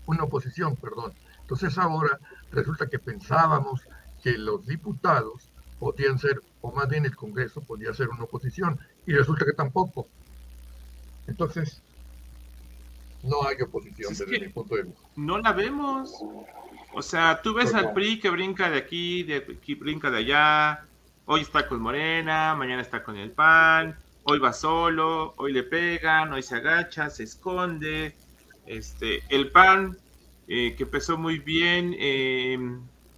una oposición, perdón. Entonces ahora resulta que pensábamos que los diputados podían ser, o más bien el Congreso podía ser una oposición, y resulta que tampoco. Entonces, no hay oposición Es desde mi punto de vista. no la vemos. O sea, tú ves al. PRI que brinca de aquí, de aquí brinca de allá. Hoy está con Morena, mañana está con el PAN. Hoy va solo, hoy le pegan, hoy se agacha, se esconde. Este, el PAN eh, que empezó muy bien eh,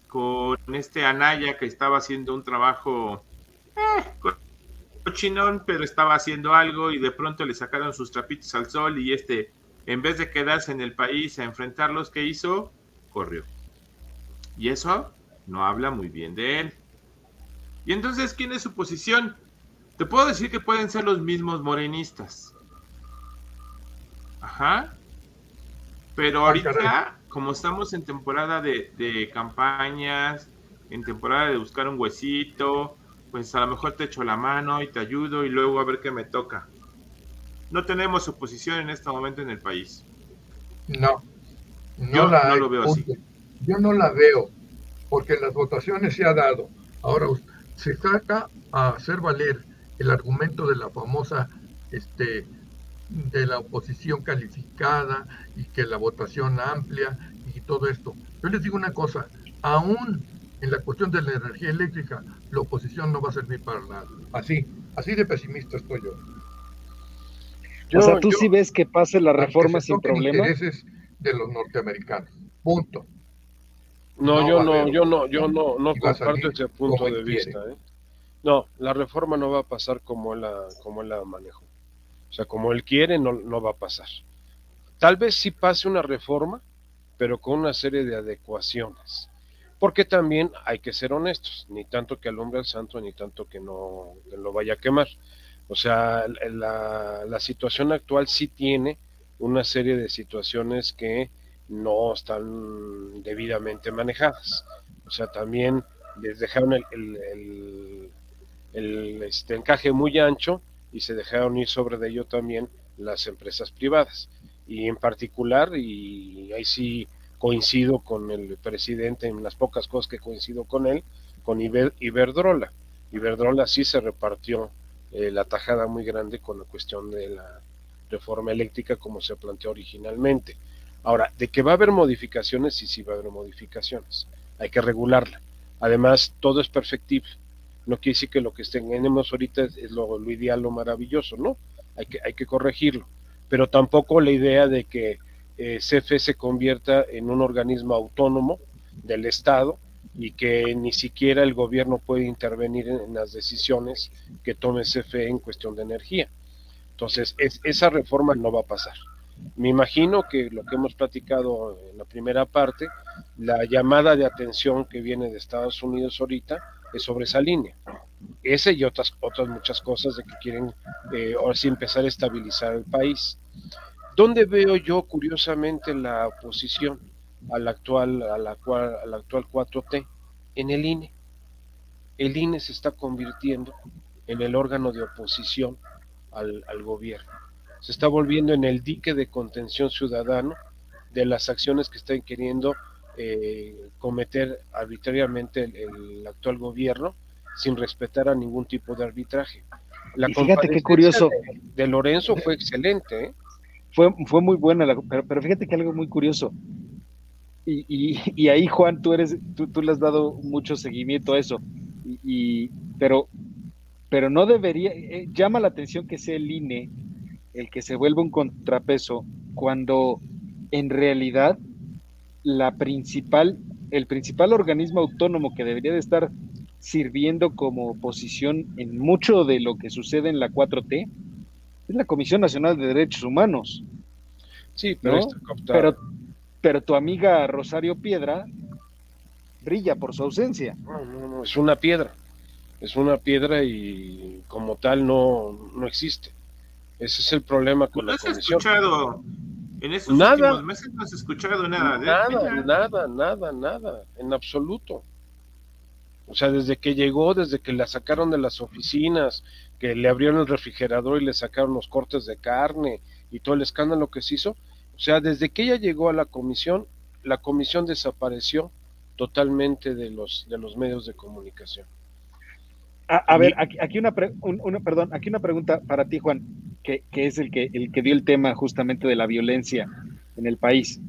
con este Anaya que estaba haciendo un trabajo eh, co- cochinón, pero estaba haciendo algo y de pronto le sacaron sus trapitos al sol y este, en vez de quedarse en el país a enfrentarlos, ¿qué hizo? Corrió. Y eso no habla muy bien de él. Y entonces, ¿quién es su posición? Te puedo decir que pueden ser los mismos morenistas. Ajá. Pero Ah, ahorita, como estamos en temporada de, de campañas, en temporada de buscar un huesito, pues a lo mejor te echo la mano y te ayudo y luego a ver qué me toca. No tenemos oposición en este momento en el país. No, no Yo la no hay, lo veo punto. Yo no la veo, porque las votaciones se ha dado. Ahora se saca a hacer valer el argumento de la famosa, este, de la oposición calificada y que la votación amplia y todo esto. Yo les digo una cosa, aún en la cuestión de la energía eléctrica, la oposición no va a servir para nada. Así, así de pesimista estoy yo. O sea, tú yo- sí ves que pase la reforma sin problema. intereses de los norteamericanos. Punto. No, No yo no, haber yo no, yo no, no comparto ese punto de vista. ¿eh? No, la reforma no va a pasar como él la, como él la manejó. O sea, como él quiere, no, no va a pasar. Tal vez sí pase una reforma, pero con una serie de adecuaciones. Porque también hay que ser honestos, ni tanto que alumbre al santo, ni tanto que no que lo vaya a quemar. O sea, la, la situación actual sí tiene una serie de situaciones que no están debidamente manejadas. O sea, también les dejaron el, el, el, este, encaje muy ancho y se dejaron ir sobre de ello también las empresas privadas. Y en particular, y ahí sí coincido con el presidente en las pocas cosas que coincido con él, con Iber, Iberdrola. Iberdrola sí se repartió eh, la tajada muy grande con la cuestión de la reforma eléctrica como se planteó originalmente. Ahora, de que va a haber modificaciones, sí, sí va a haber modificaciones. Hay que regularla. Además, todo es perfectible. No quiere decir que lo que tenemos ahorita es, lo, ideal, lo maravilloso, ¿no? Hay que, hay que corregirlo. Pero tampoco la idea de que eh, CFE se convierta en un organismo autónomo del Estado y que ni siquiera el gobierno puede intervenir en, las decisiones que tome CFE en cuestión de energía. Entonces, es, esa reforma no va a pasar. Me imagino que lo que hemos platicado en la primera parte, la llamada de atención que viene de Estados Unidos ahorita es sobre esa línea. Ese y otras, otras muchas cosas de que quieren eh, ahora sí empezar a estabilizar el país. ¿Dónde veo yo curiosamente la oposición al actual, a la, a la actual 4T? En el INE. El INE se está convirtiendo en el órgano de oposición al, al, gobierno. Se está volviendo en el dique de contención ciudadano de las acciones que están queriendo eh, cometer arbitrariamente el, el, actual gobierno sin respetar a ningún tipo de arbitraje. La y fíjate qué curioso. De, de Lorenzo fue excelente. ¿eh? Fue, fue muy buena, la, pero, pero, fíjate que algo muy curioso. Y, y, y ahí, Juan, tú, eres, tú, tú, le has dado mucho seguimiento a eso. Y, pero pero no debería, eh, llama la atención que sea el INE el que se vuelva un contrapeso cuando en realidad la principal, el principal organismo autónomo que debería de estar sirviendo como oposición en mucho de lo que sucede en la 4T es la Comisión Nacional de Derechos Humanos. Sí, pero, ¿no? pero, pero tu amiga Rosario Piedra brilla por su ausencia. No, no, no, es una piedra es una piedra y como tal no, no existe. Ese es el problema con ¿No la has comisión. escuchado en estos Nada. últimos meses no has escuchado nada de Nada, nada, nada, nada, en absoluto. O sea, desde que llegó, desde que la sacaron de las oficinas, que le abrieron el refrigerador y le sacaron los cortes de carne y todo el escándalo que se hizo, o sea, desde que ella llegó a la comisión, la comisión desapareció totalmente de los, de los medios de comunicación. A, a, ver, aquí, aquí una, pre, un, una, perdón, aquí una pregunta para ti, Juan, que, que, es el que, el que dio el tema justamente de la violencia en el país.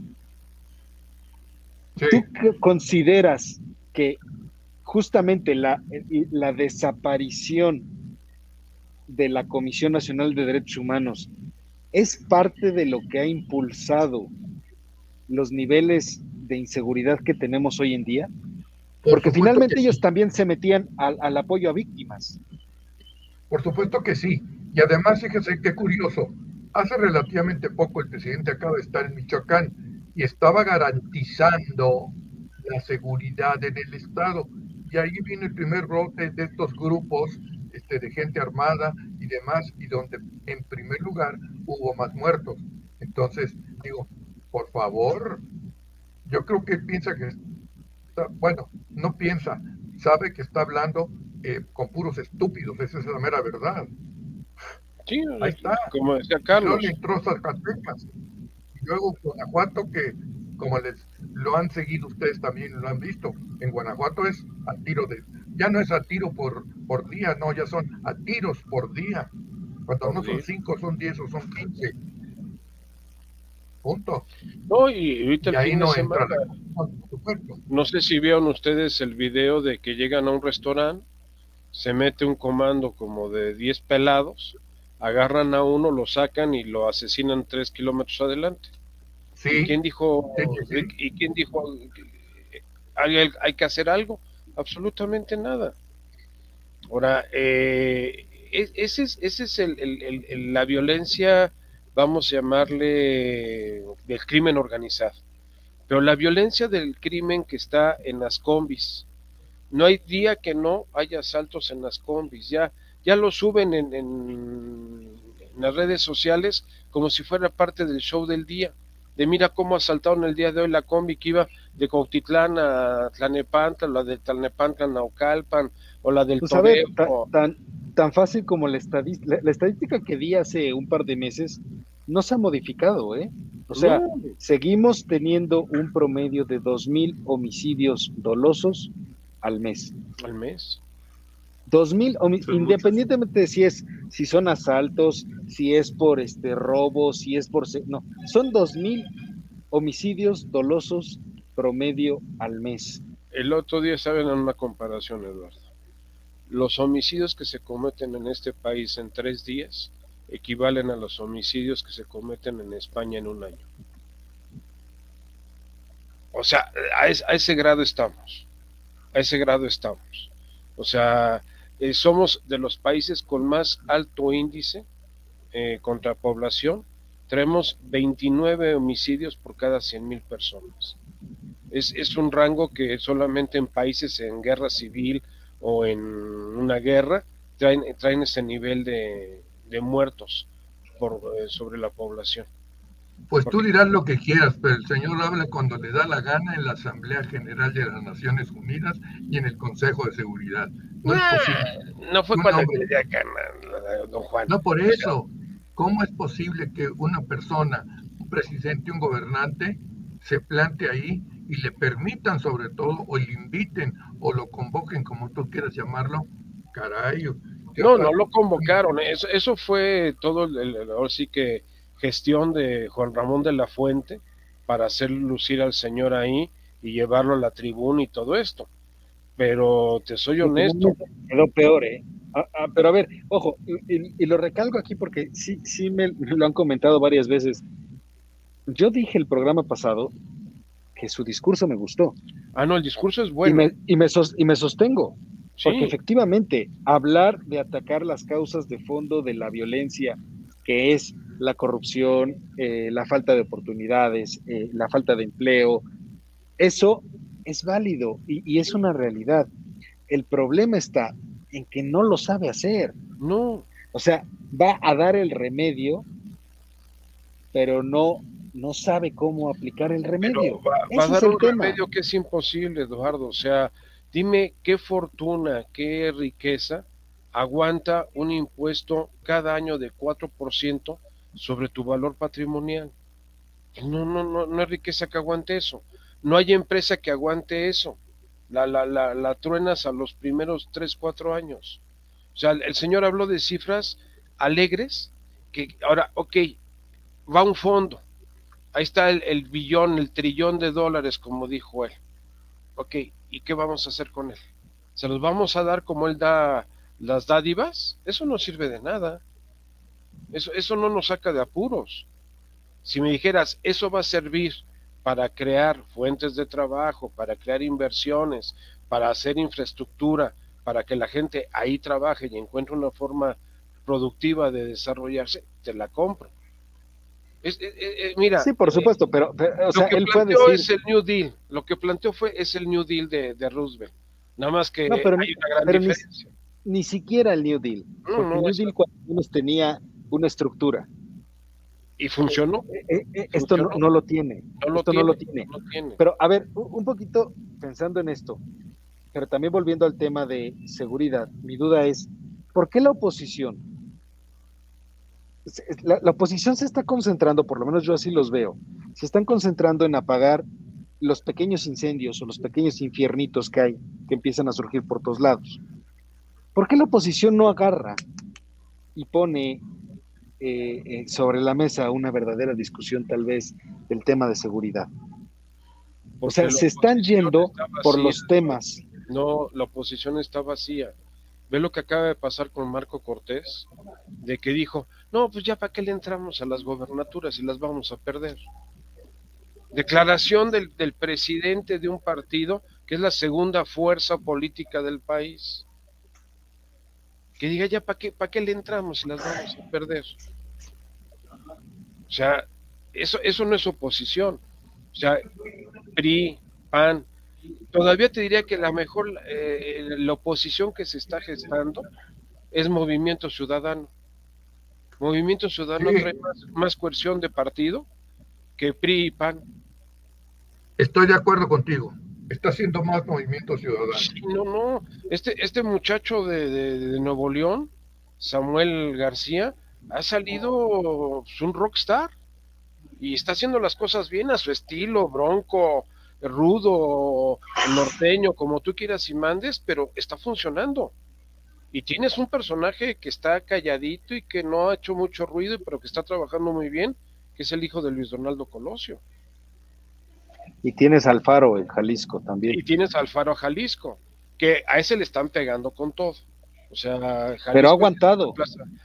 Sí. ¿Tú consideras que justamente la, la desaparición de la Comisión Nacional de Derechos Humanos es parte de lo que ha impulsado los niveles de inseguridad que tenemos hoy en día? Porque finalmente ellos también se metían al, al, apoyo a víctimas. Por supuesto que sí. Y además, fíjese qué curioso. Hace relativamente poco el presidente acaba de estar en Michoacán y estaba garantizando la seguridad en el Estado. Y ahí viene el primer brote de estos grupos de gente armada y demás, y donde en primer lugar hubo más muertos. Entonces, digo, por favor, yo creo que piensa que bueno, no piensa, sabe que está hablando eh, con puros estúpidos, esa es la mera verdad. Sí, ahí está. Como decía Carlos. Le entró Zacatecas. Y luego Guanajuato, que como les lo han seguido ustedes también, lo han visto, en Guanajuato es a tiro de, ya no es a tiro por, por día, no, ya son a tiros por día. Cuando por no día. son cinco, son diez o son quince. Punto. No, y ahorita y ahí no entra la... No sé si vieron ustedes el video de que llegan a un restaurante, se mete un comando como de 10 pelados, agarran a uno, lo sacan y lo asesinan tres kilómetros adelante. Sí. ¿Y quién dijo? Sí, sí, ¿Y quién dijo? ¿Hay, hay que hacer algo? Absolutamente nada. Ahora, eh, es, ese es, ese es el, la violencia, vamos a llamarle, del crimen organizado. Pero la violencia del crimen que está en las combis, no hay día que no haya asaltos en las combis, ya, ya lo suben en, en, las redes sociales como si fuera parte del show del día. De mira cómo asaltaron el día de hoy la combi que iba de Cautitlán a Tlanepantla, la de Tlanepantla a Naucalpan, o la del pues tan, tan, fácil como la estadística, la, estadística que di hace un par de meses no se ha modificado, ¿eh? O sea, seguimos teniendo un promedio de 2.000 homicidios dolosos al mes. Al mes. 2.000, independientemente de si es, si son asaltos, si es por este robo, si es por... No, son 2.000 homicidios dolosos promedio al mes. El otro día saben una comparación, Eduardo. Los homicidios que se cometen en este país en tres días equivalen a los homicidios que se cometen en España en un año. O sea, a, ese grado estamos. A ese grado estamos. O sea, eh, somos de los países con más alto índice eh, contra población. Tenemos 29 homicidios por cada 100 mil personas. Es, es un rango que solamente en países en guerra civil o en una guerra traen, traen ese nivel de, muertos por, eh, sobre la población. Pues tú dirás lo que quieras, pero el Señor habla cuando le da la gana en la Asamblea General de las Naciones Unidas y en el Consejo de Seguridad. No, es posible. No fue cuando le dio gana, don Juan. No, por eso. ¿Cómo es posible que una persona, un presidente, un gobernante, se plante ahí y le permitan sobre todo, o le inviten, o lo convoquen, como tú quieras llamarlo, caray. No, no lo convocaron, eso, eso fue todo, el, ahora sí que gestión de Juan Ramón de la Fuente para hacer lucir al señor ahí y llevarlo a la tribuna y todo esto. Pero te soy honesto. Quedó peor, ¿eh? Ah, ah, pero a ver, ojo, y, y, lo recalco aquí porque sí, sí me lo han comentado varias veces. Yo dije el programa pasado que su discurso me gustó. Ah, no, el discurso es bueno. Y me, y me, sostengo. Porque efectivamente, hablar de atacar las causas de fondo de la violencia, que es la corrupción, eh, la falta de oportunidades, eh, la falta de empleo, eso es válido y, y, es una realidad. El problema está en que no lo sabe hacer. No. O sea, va a dar el remedio, pero no no sabe cómo aplicar el remedio. va, a dar un remedio que es imposible, Eduardo. O sea, dime qué fortuna, qué riqueza aguanta un impuesto cada año de 4% sobre tu valor patrimonial. No, no, no, no hay riqueza que aguante eso. No hay empresa que aguante eso. La, la, la, la truenas a los primeros 3, 4 años. O sea, el señor habló de cifras alegres que ahora, ok, va un fondo, Ahí está el, billón, el trillón de dólares, como dijo él. Ok, ¿y qué vamos a hacer con él? ¿Se los vamos a dar como él da las dádivas? Eso no sirve de nada. Eso, eso no nos saca de apuros. Si me dijeras, eso va a servir para crear fuentes de trabajo, para crear inversiones, para hacer infraestructura, para que la gente ahí trabaje y encuentre una forma productiva de desarrollarse, te la compro. Es, mira, sí, por supuesto, pero, o sea, lo que él planteó es el New Deal. Lo que planteó fue es el New Deal de, de Roosevelt. Nada más que hay una gran diferencia. Ni, siquiera el New Deal. porque el New Deal cuando menos tenía una estructura. ¿Y funcionó? Eh, eh, eh, esto no, lo tiene. esto no lo tiene. Pero a ver, un poquito pensando en esto, pero también volviendo al tema de seguridad, mi duda es, ¿por qué la oposición la, oposición se está concentrando, por lo menos yo así los veo, se están concentrando en apagar los pequeños incendios o los pequeños infiernitos que hay, que empiezan a surgir por todos lados. ¿Por qué la oposición no agarra y pone eh, eh, sobre la mesa una verdadera discusión tal vez del tema de seguridad? o sea, se están yendo por los temas. No, la oposición está vacía. Ve lo que acaba de pasar con Marco Cortés, de que dijo, no, pues ya para qué le entramos a las gobernaturas y las vamos a perder. Declaración del, del presidente de un partido que es la segunda fuerza política del país. que diga ya, ¿para qué, para qué le entramos si las vamos a perder? O sea, eso, eso no es oposición. O sea, PRI, PAN, todavía te diría que la mejor, eh, la oposición que se está gestando es Movimiento Ciudadano. Movimiento Ciudadano trae más, más coerción de partido que PRI y PAN. Estoy de acuerdo contigo. Está haciendo más movimiento ciudadano. Sí, no, no. Este, este muchacho de, de, de Nuevo León, Samuel García, ha salido pues, un rockstar y está haciendo las cosas bien a su estilo, bronco, rudo, norteño, como tú quieras y mandes, pero está funcionando. Y tienes un personaje que está calladito y que no ha hecho mucho ruido, pero que está trabajando muy bien, que es el hijo de Luis Donaldo Colosio. Y tienes Alfaro en Jalisco también. Y tienes Alfaro a Jalisco, que a ese le están pegando con todo. O sea, Jalisco pero ha aguantado.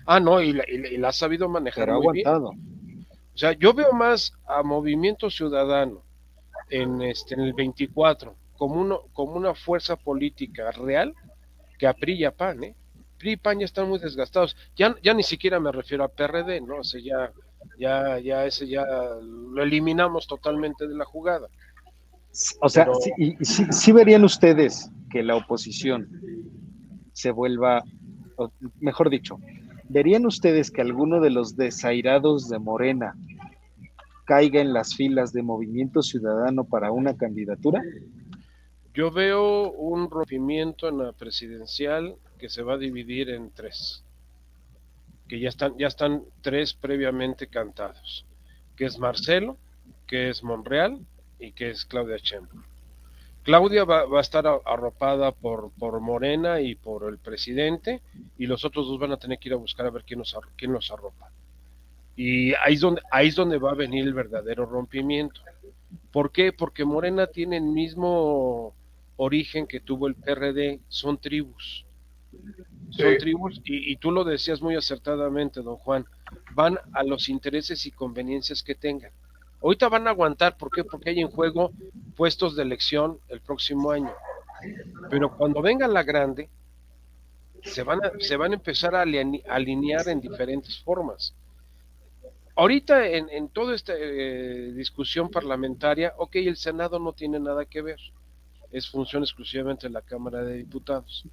Ah, no, y la, y la, ha sabido manejar pero ha aguantado. bien. O sea, yo veo más a Movimiento Ciudadano en, este, en el 24 como, uno, como una fuerza política real que a PRI y a PAN, ¿eh? PRI y PAN ya están muy desgastados. Ya, ya ni siquiera me refiero a PRD, ¿no? O sea, ya, ya, ya ese ya lo eliminamos totalmente de la jugada. O sea, Pero... sí, y, sí, sí, verían ustedes que la oposición se vuelva, o mejor dicho, ¿verían ustedes que alguno de los desairados de Morena caiga en las filas de Movimiento Ciudadano para una candidatura? Yo veo un rompimiento en la presidencial que se va a dividir en tres, que ya están, ya están tres previamente cantados, que es Marcelo, que es Monreal y que es Claudia Sheinbaum. Claudia va, a estar arropada por, por Morena y por el presidente, y los otros dos van a tener que ir a buscar a ver quién nos, quién nos arropa. Y ahí es, donde, ahí es donde va a venir el verdadero rompimiento. ¿Por qué? Porque Morena tiene el mismo origen que tuvo el PRD, son tribus. Son sí. tribus, y, y, tú lo decías muy acertadamente, don Juan, van a los intereses y conveniencias que tengan. Ahorita van a aguantar, ¿por qué? Porque hay en juego puestos de elección el próximo año. Pero cuando venga la grande, se van a, se van a empezar a alinear en diferentes formas. Ahorita en, en toda esta eh, discusión parlamentaria, ok, el Senado no tiene nada que ver, es función exclusivamente de la Cámara de Diputados.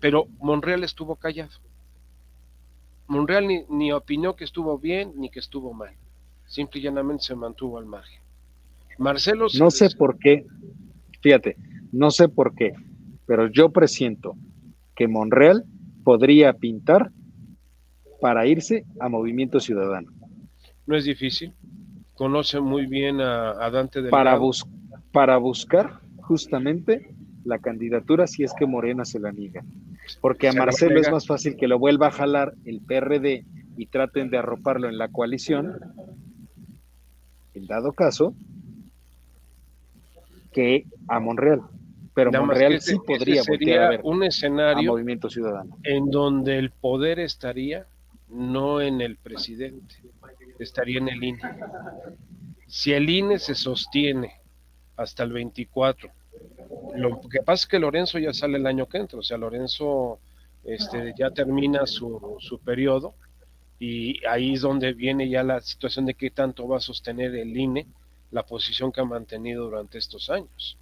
Pero Monreal estuvo callado. Monreal ni, ni opinó que estuvo bien ni que estuvo mal simple y llanamente se mantuvo al margen. Marcelo. No sé por qué, fíjate, no sé por qué, pero yo presiento que Monreal podría pintar para irse a Movimiento Ciudadano. No es difícil, conoce muy bien a, a Dante de para, bus para buscar justamente la candidatura si es que Morena se la niega. Porque a Marcelo es más fácil que lo vuelva a jalar el PRD y traten de arroparlo en la coalición en dado caso, que a Monreal. Pero Nada Monreal ese, sí podría sería a ver un escenario a Movimiento Ciudadano. En donde el poder estaría no en el presidente, estaría en el INE. Si el INE se sostiene hasta el 24, lo que pasa es que Lorenzo ya sale el año que entra, o sea, Lorenzo este, ya termina su, su periodo y ahí es donde viene ya la situación de qué tanto va a sostener el INE la posición que ha mantenido durante estos años.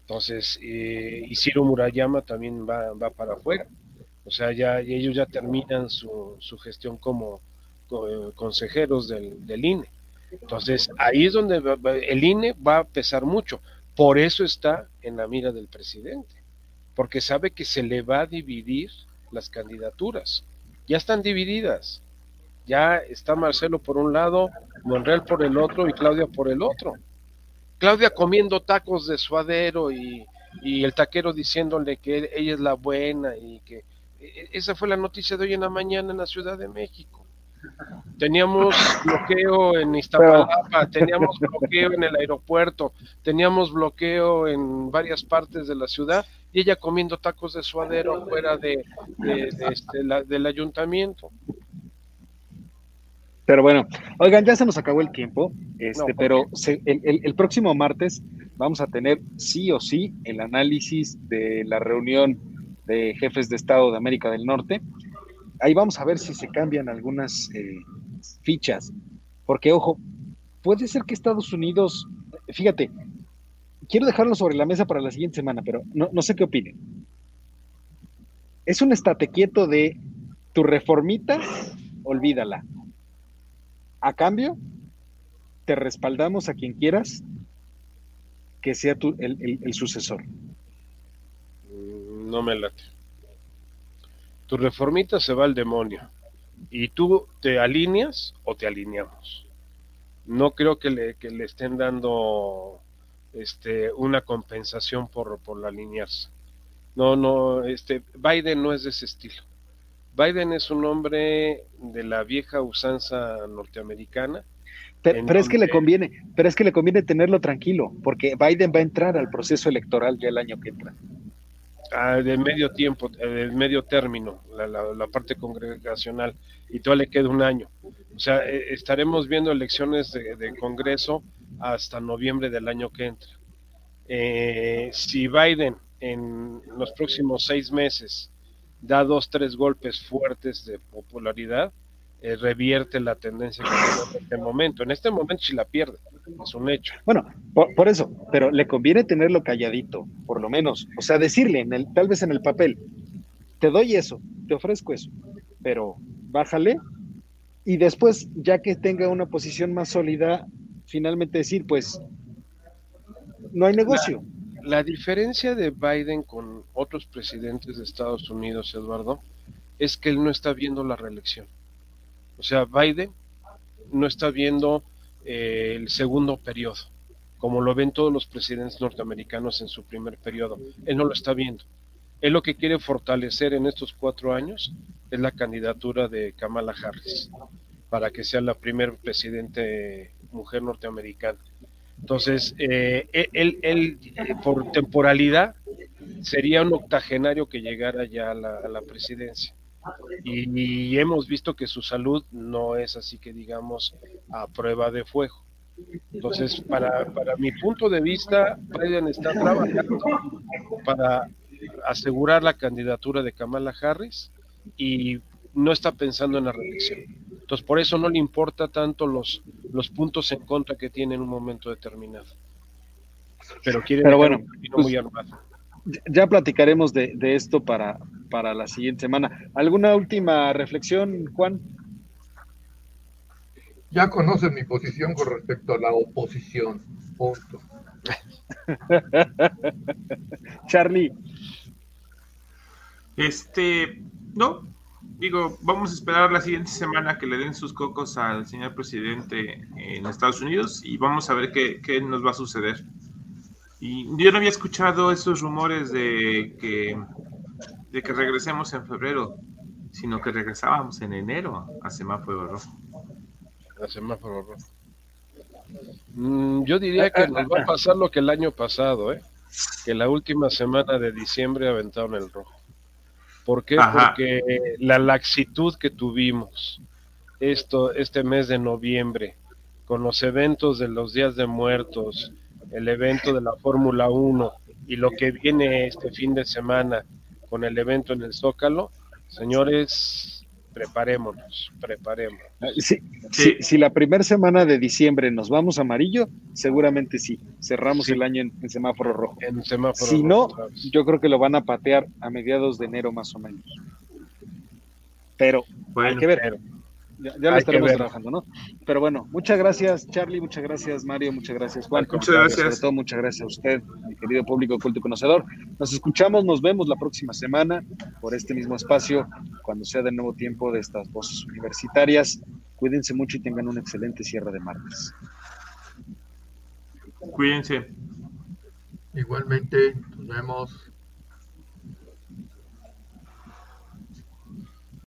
Entonces, eh, y Ciro Murayama también va, va para afuera. O sea, ya ellos ya terminan su, su gestión como, como consejeros del, del, INE. Entonces, ahí es donde el INE va a pesar mucho. Por eso está en la mira del presidente, porque sabe que se le va a dividir las candidaturas. Ya están divididas ya está Marcelo por un lado, Monreal por el otro y Claudia por el otro. Claudia comiendo tacos de suadero y, y el taquero diciéndole que ella es la buena y que e, esa fue la noticia de hoy en la mañana en la Ciudad de México. Teníamos bloqueo en Iztapalapa, teníamos bloqueo en el aeropuerto, teníamos bloqueo en varias partes de la ciudad y ella comiendo tacos de suadero fuera de, de, de este, la, del ayuntamiento. Pero bueno, oigan, ya se nos acabó el tiempo, este, no, pero se, el, el, el, próximo martes vamos a tener sí o sí el análisis de la reunión de jefes de Estado de América del Norte. Ahí vamos a ver si se cambian algunas eh, fichas, porque ojo, puede ser que Estados Unidos, fíjate, quiero dejarlo sobre la mesa para la siguiente semana, pero no, no sé qué opinen. Es un estate quieto de tu reformita, olvídala. A cambio, te respaldamos a quien quieras que sea tu, el, el sucesor. No me late. Tu reformita se va al demonio. Y tú te alineas o te alineamos. No creo que le, que le estén dando este, una compensación por, por alinearse. No, no, este, Biden no es de ese estilo. Biden es un hombre de la vieja usanza norteamericana. Pero, es que le conviene, pero es que le conviene tenerlo tranquilo, porque Biden va a entrar al proceso electoral ya el año que entra. Ah, de medio tiempo, eh, de medio término, la, la- parte congregacional, y todavía le queda un año. O sea, eh, estaremos viendo elecciones de, de Congreso hasta noviembre del año que entra. Eh, si Biden en los próximos seis meses da dos, tres golpes fuertes de popularidad, eh, revierte la tendencia que tiene en este momento. En este momento si la pierde, es un hecho. Bueno, por, por eso, pero le conviene tenerlo calladito, por lo menos. O sea, decirle, en el, tal vez en el papel, te doy eso, te ofrezco eso, pero bájale. Y después, ya que tenga una posición más sólida, finalmente decir, pues, no hay negocio. La diferencia de Biden con otros presidentes de Estados Unidos, Eduardo, es que él no está viendo la reelección. O sea, Biden no está viendo eh, el segundo periodo, como lo ven todos los presidentes norteamericanos en su primer periodo. Él no lo está viendo. Él lo que quiere fortalecer en estos cuatro años es la candidatura de Kamala Harris para que sea la primer presidente mujer norteamericana. Entonces, eh, él, él, eh, por temporalidad, sería un octogenario que llegara ya a la presidencia. Y, y hemos visto que su salud no es así que digamos a prueba de fuego. Entonces, para, para mi punto de vista, Biden está trabajando para asegurar la candidatura de Kamala Harris y no está pensando en la reelección. Entonces, por eso no le importa tanto los, los puntos en contra que tiene en un momento determinado. Pero quiere Pero bueno, un pues- muy armado. Ya platicaremos de, de esto para, para la siguiente semana. ¿Alguna última reflexión, Juan? Ya conocen mi posición con respecto a la oposición. Punto. Charlie, Este, no, digo, vamos a esperar la siguiente semana que le den sus cocos al señor presidente en Estados Unidos y vamos a ver qué, qué nos va a suceder. Y yo no había escuchado esos rumores de que, de que regresemos en febrero, sino que regresábamos en enero a semáforo rojo. La semáforo rojo. Mm, yo diría que nos va a pasar lo que el año pasado, ¿eh? que la última semana de diciembre aventaron el rojo. ¿Por qué? Ajá. Porque la laxitud que tuvimos esto, este mes de noviembre, con los eventos de los días de muertos, el evento de la Fórmula 1 y lo que viene este fin de semana con el evento en el Zócalo, señores, preparémonos, preparémonos. si, Sí. si- si la primera semana de diciembre nos vamos a amarillo, seguramente sí, cerramos Sí. el año en, en semáforo rojo. En semáforo Si no, rojo yo creo que lo van a patear a mediados de enero más o menos. Pero hay que ver, Pero, ya, ya lo estaremos trabajando, ¿no? Pero bueno, muchas gracias Charlie, muchas gracias Mario, muchas gracias Juan. Muchas gracias. Sobre todo muchas gracias a usted, mi querido público culto y conocedor. Nos escuchamos, nos vemos la próxima semana por este mismo espacio, cuando sea de nuevo tiempo de estas voces universitarias. Cuídense mucho y tengan un excelente cierre de martes. cuídense. Igualmente, nos vemos.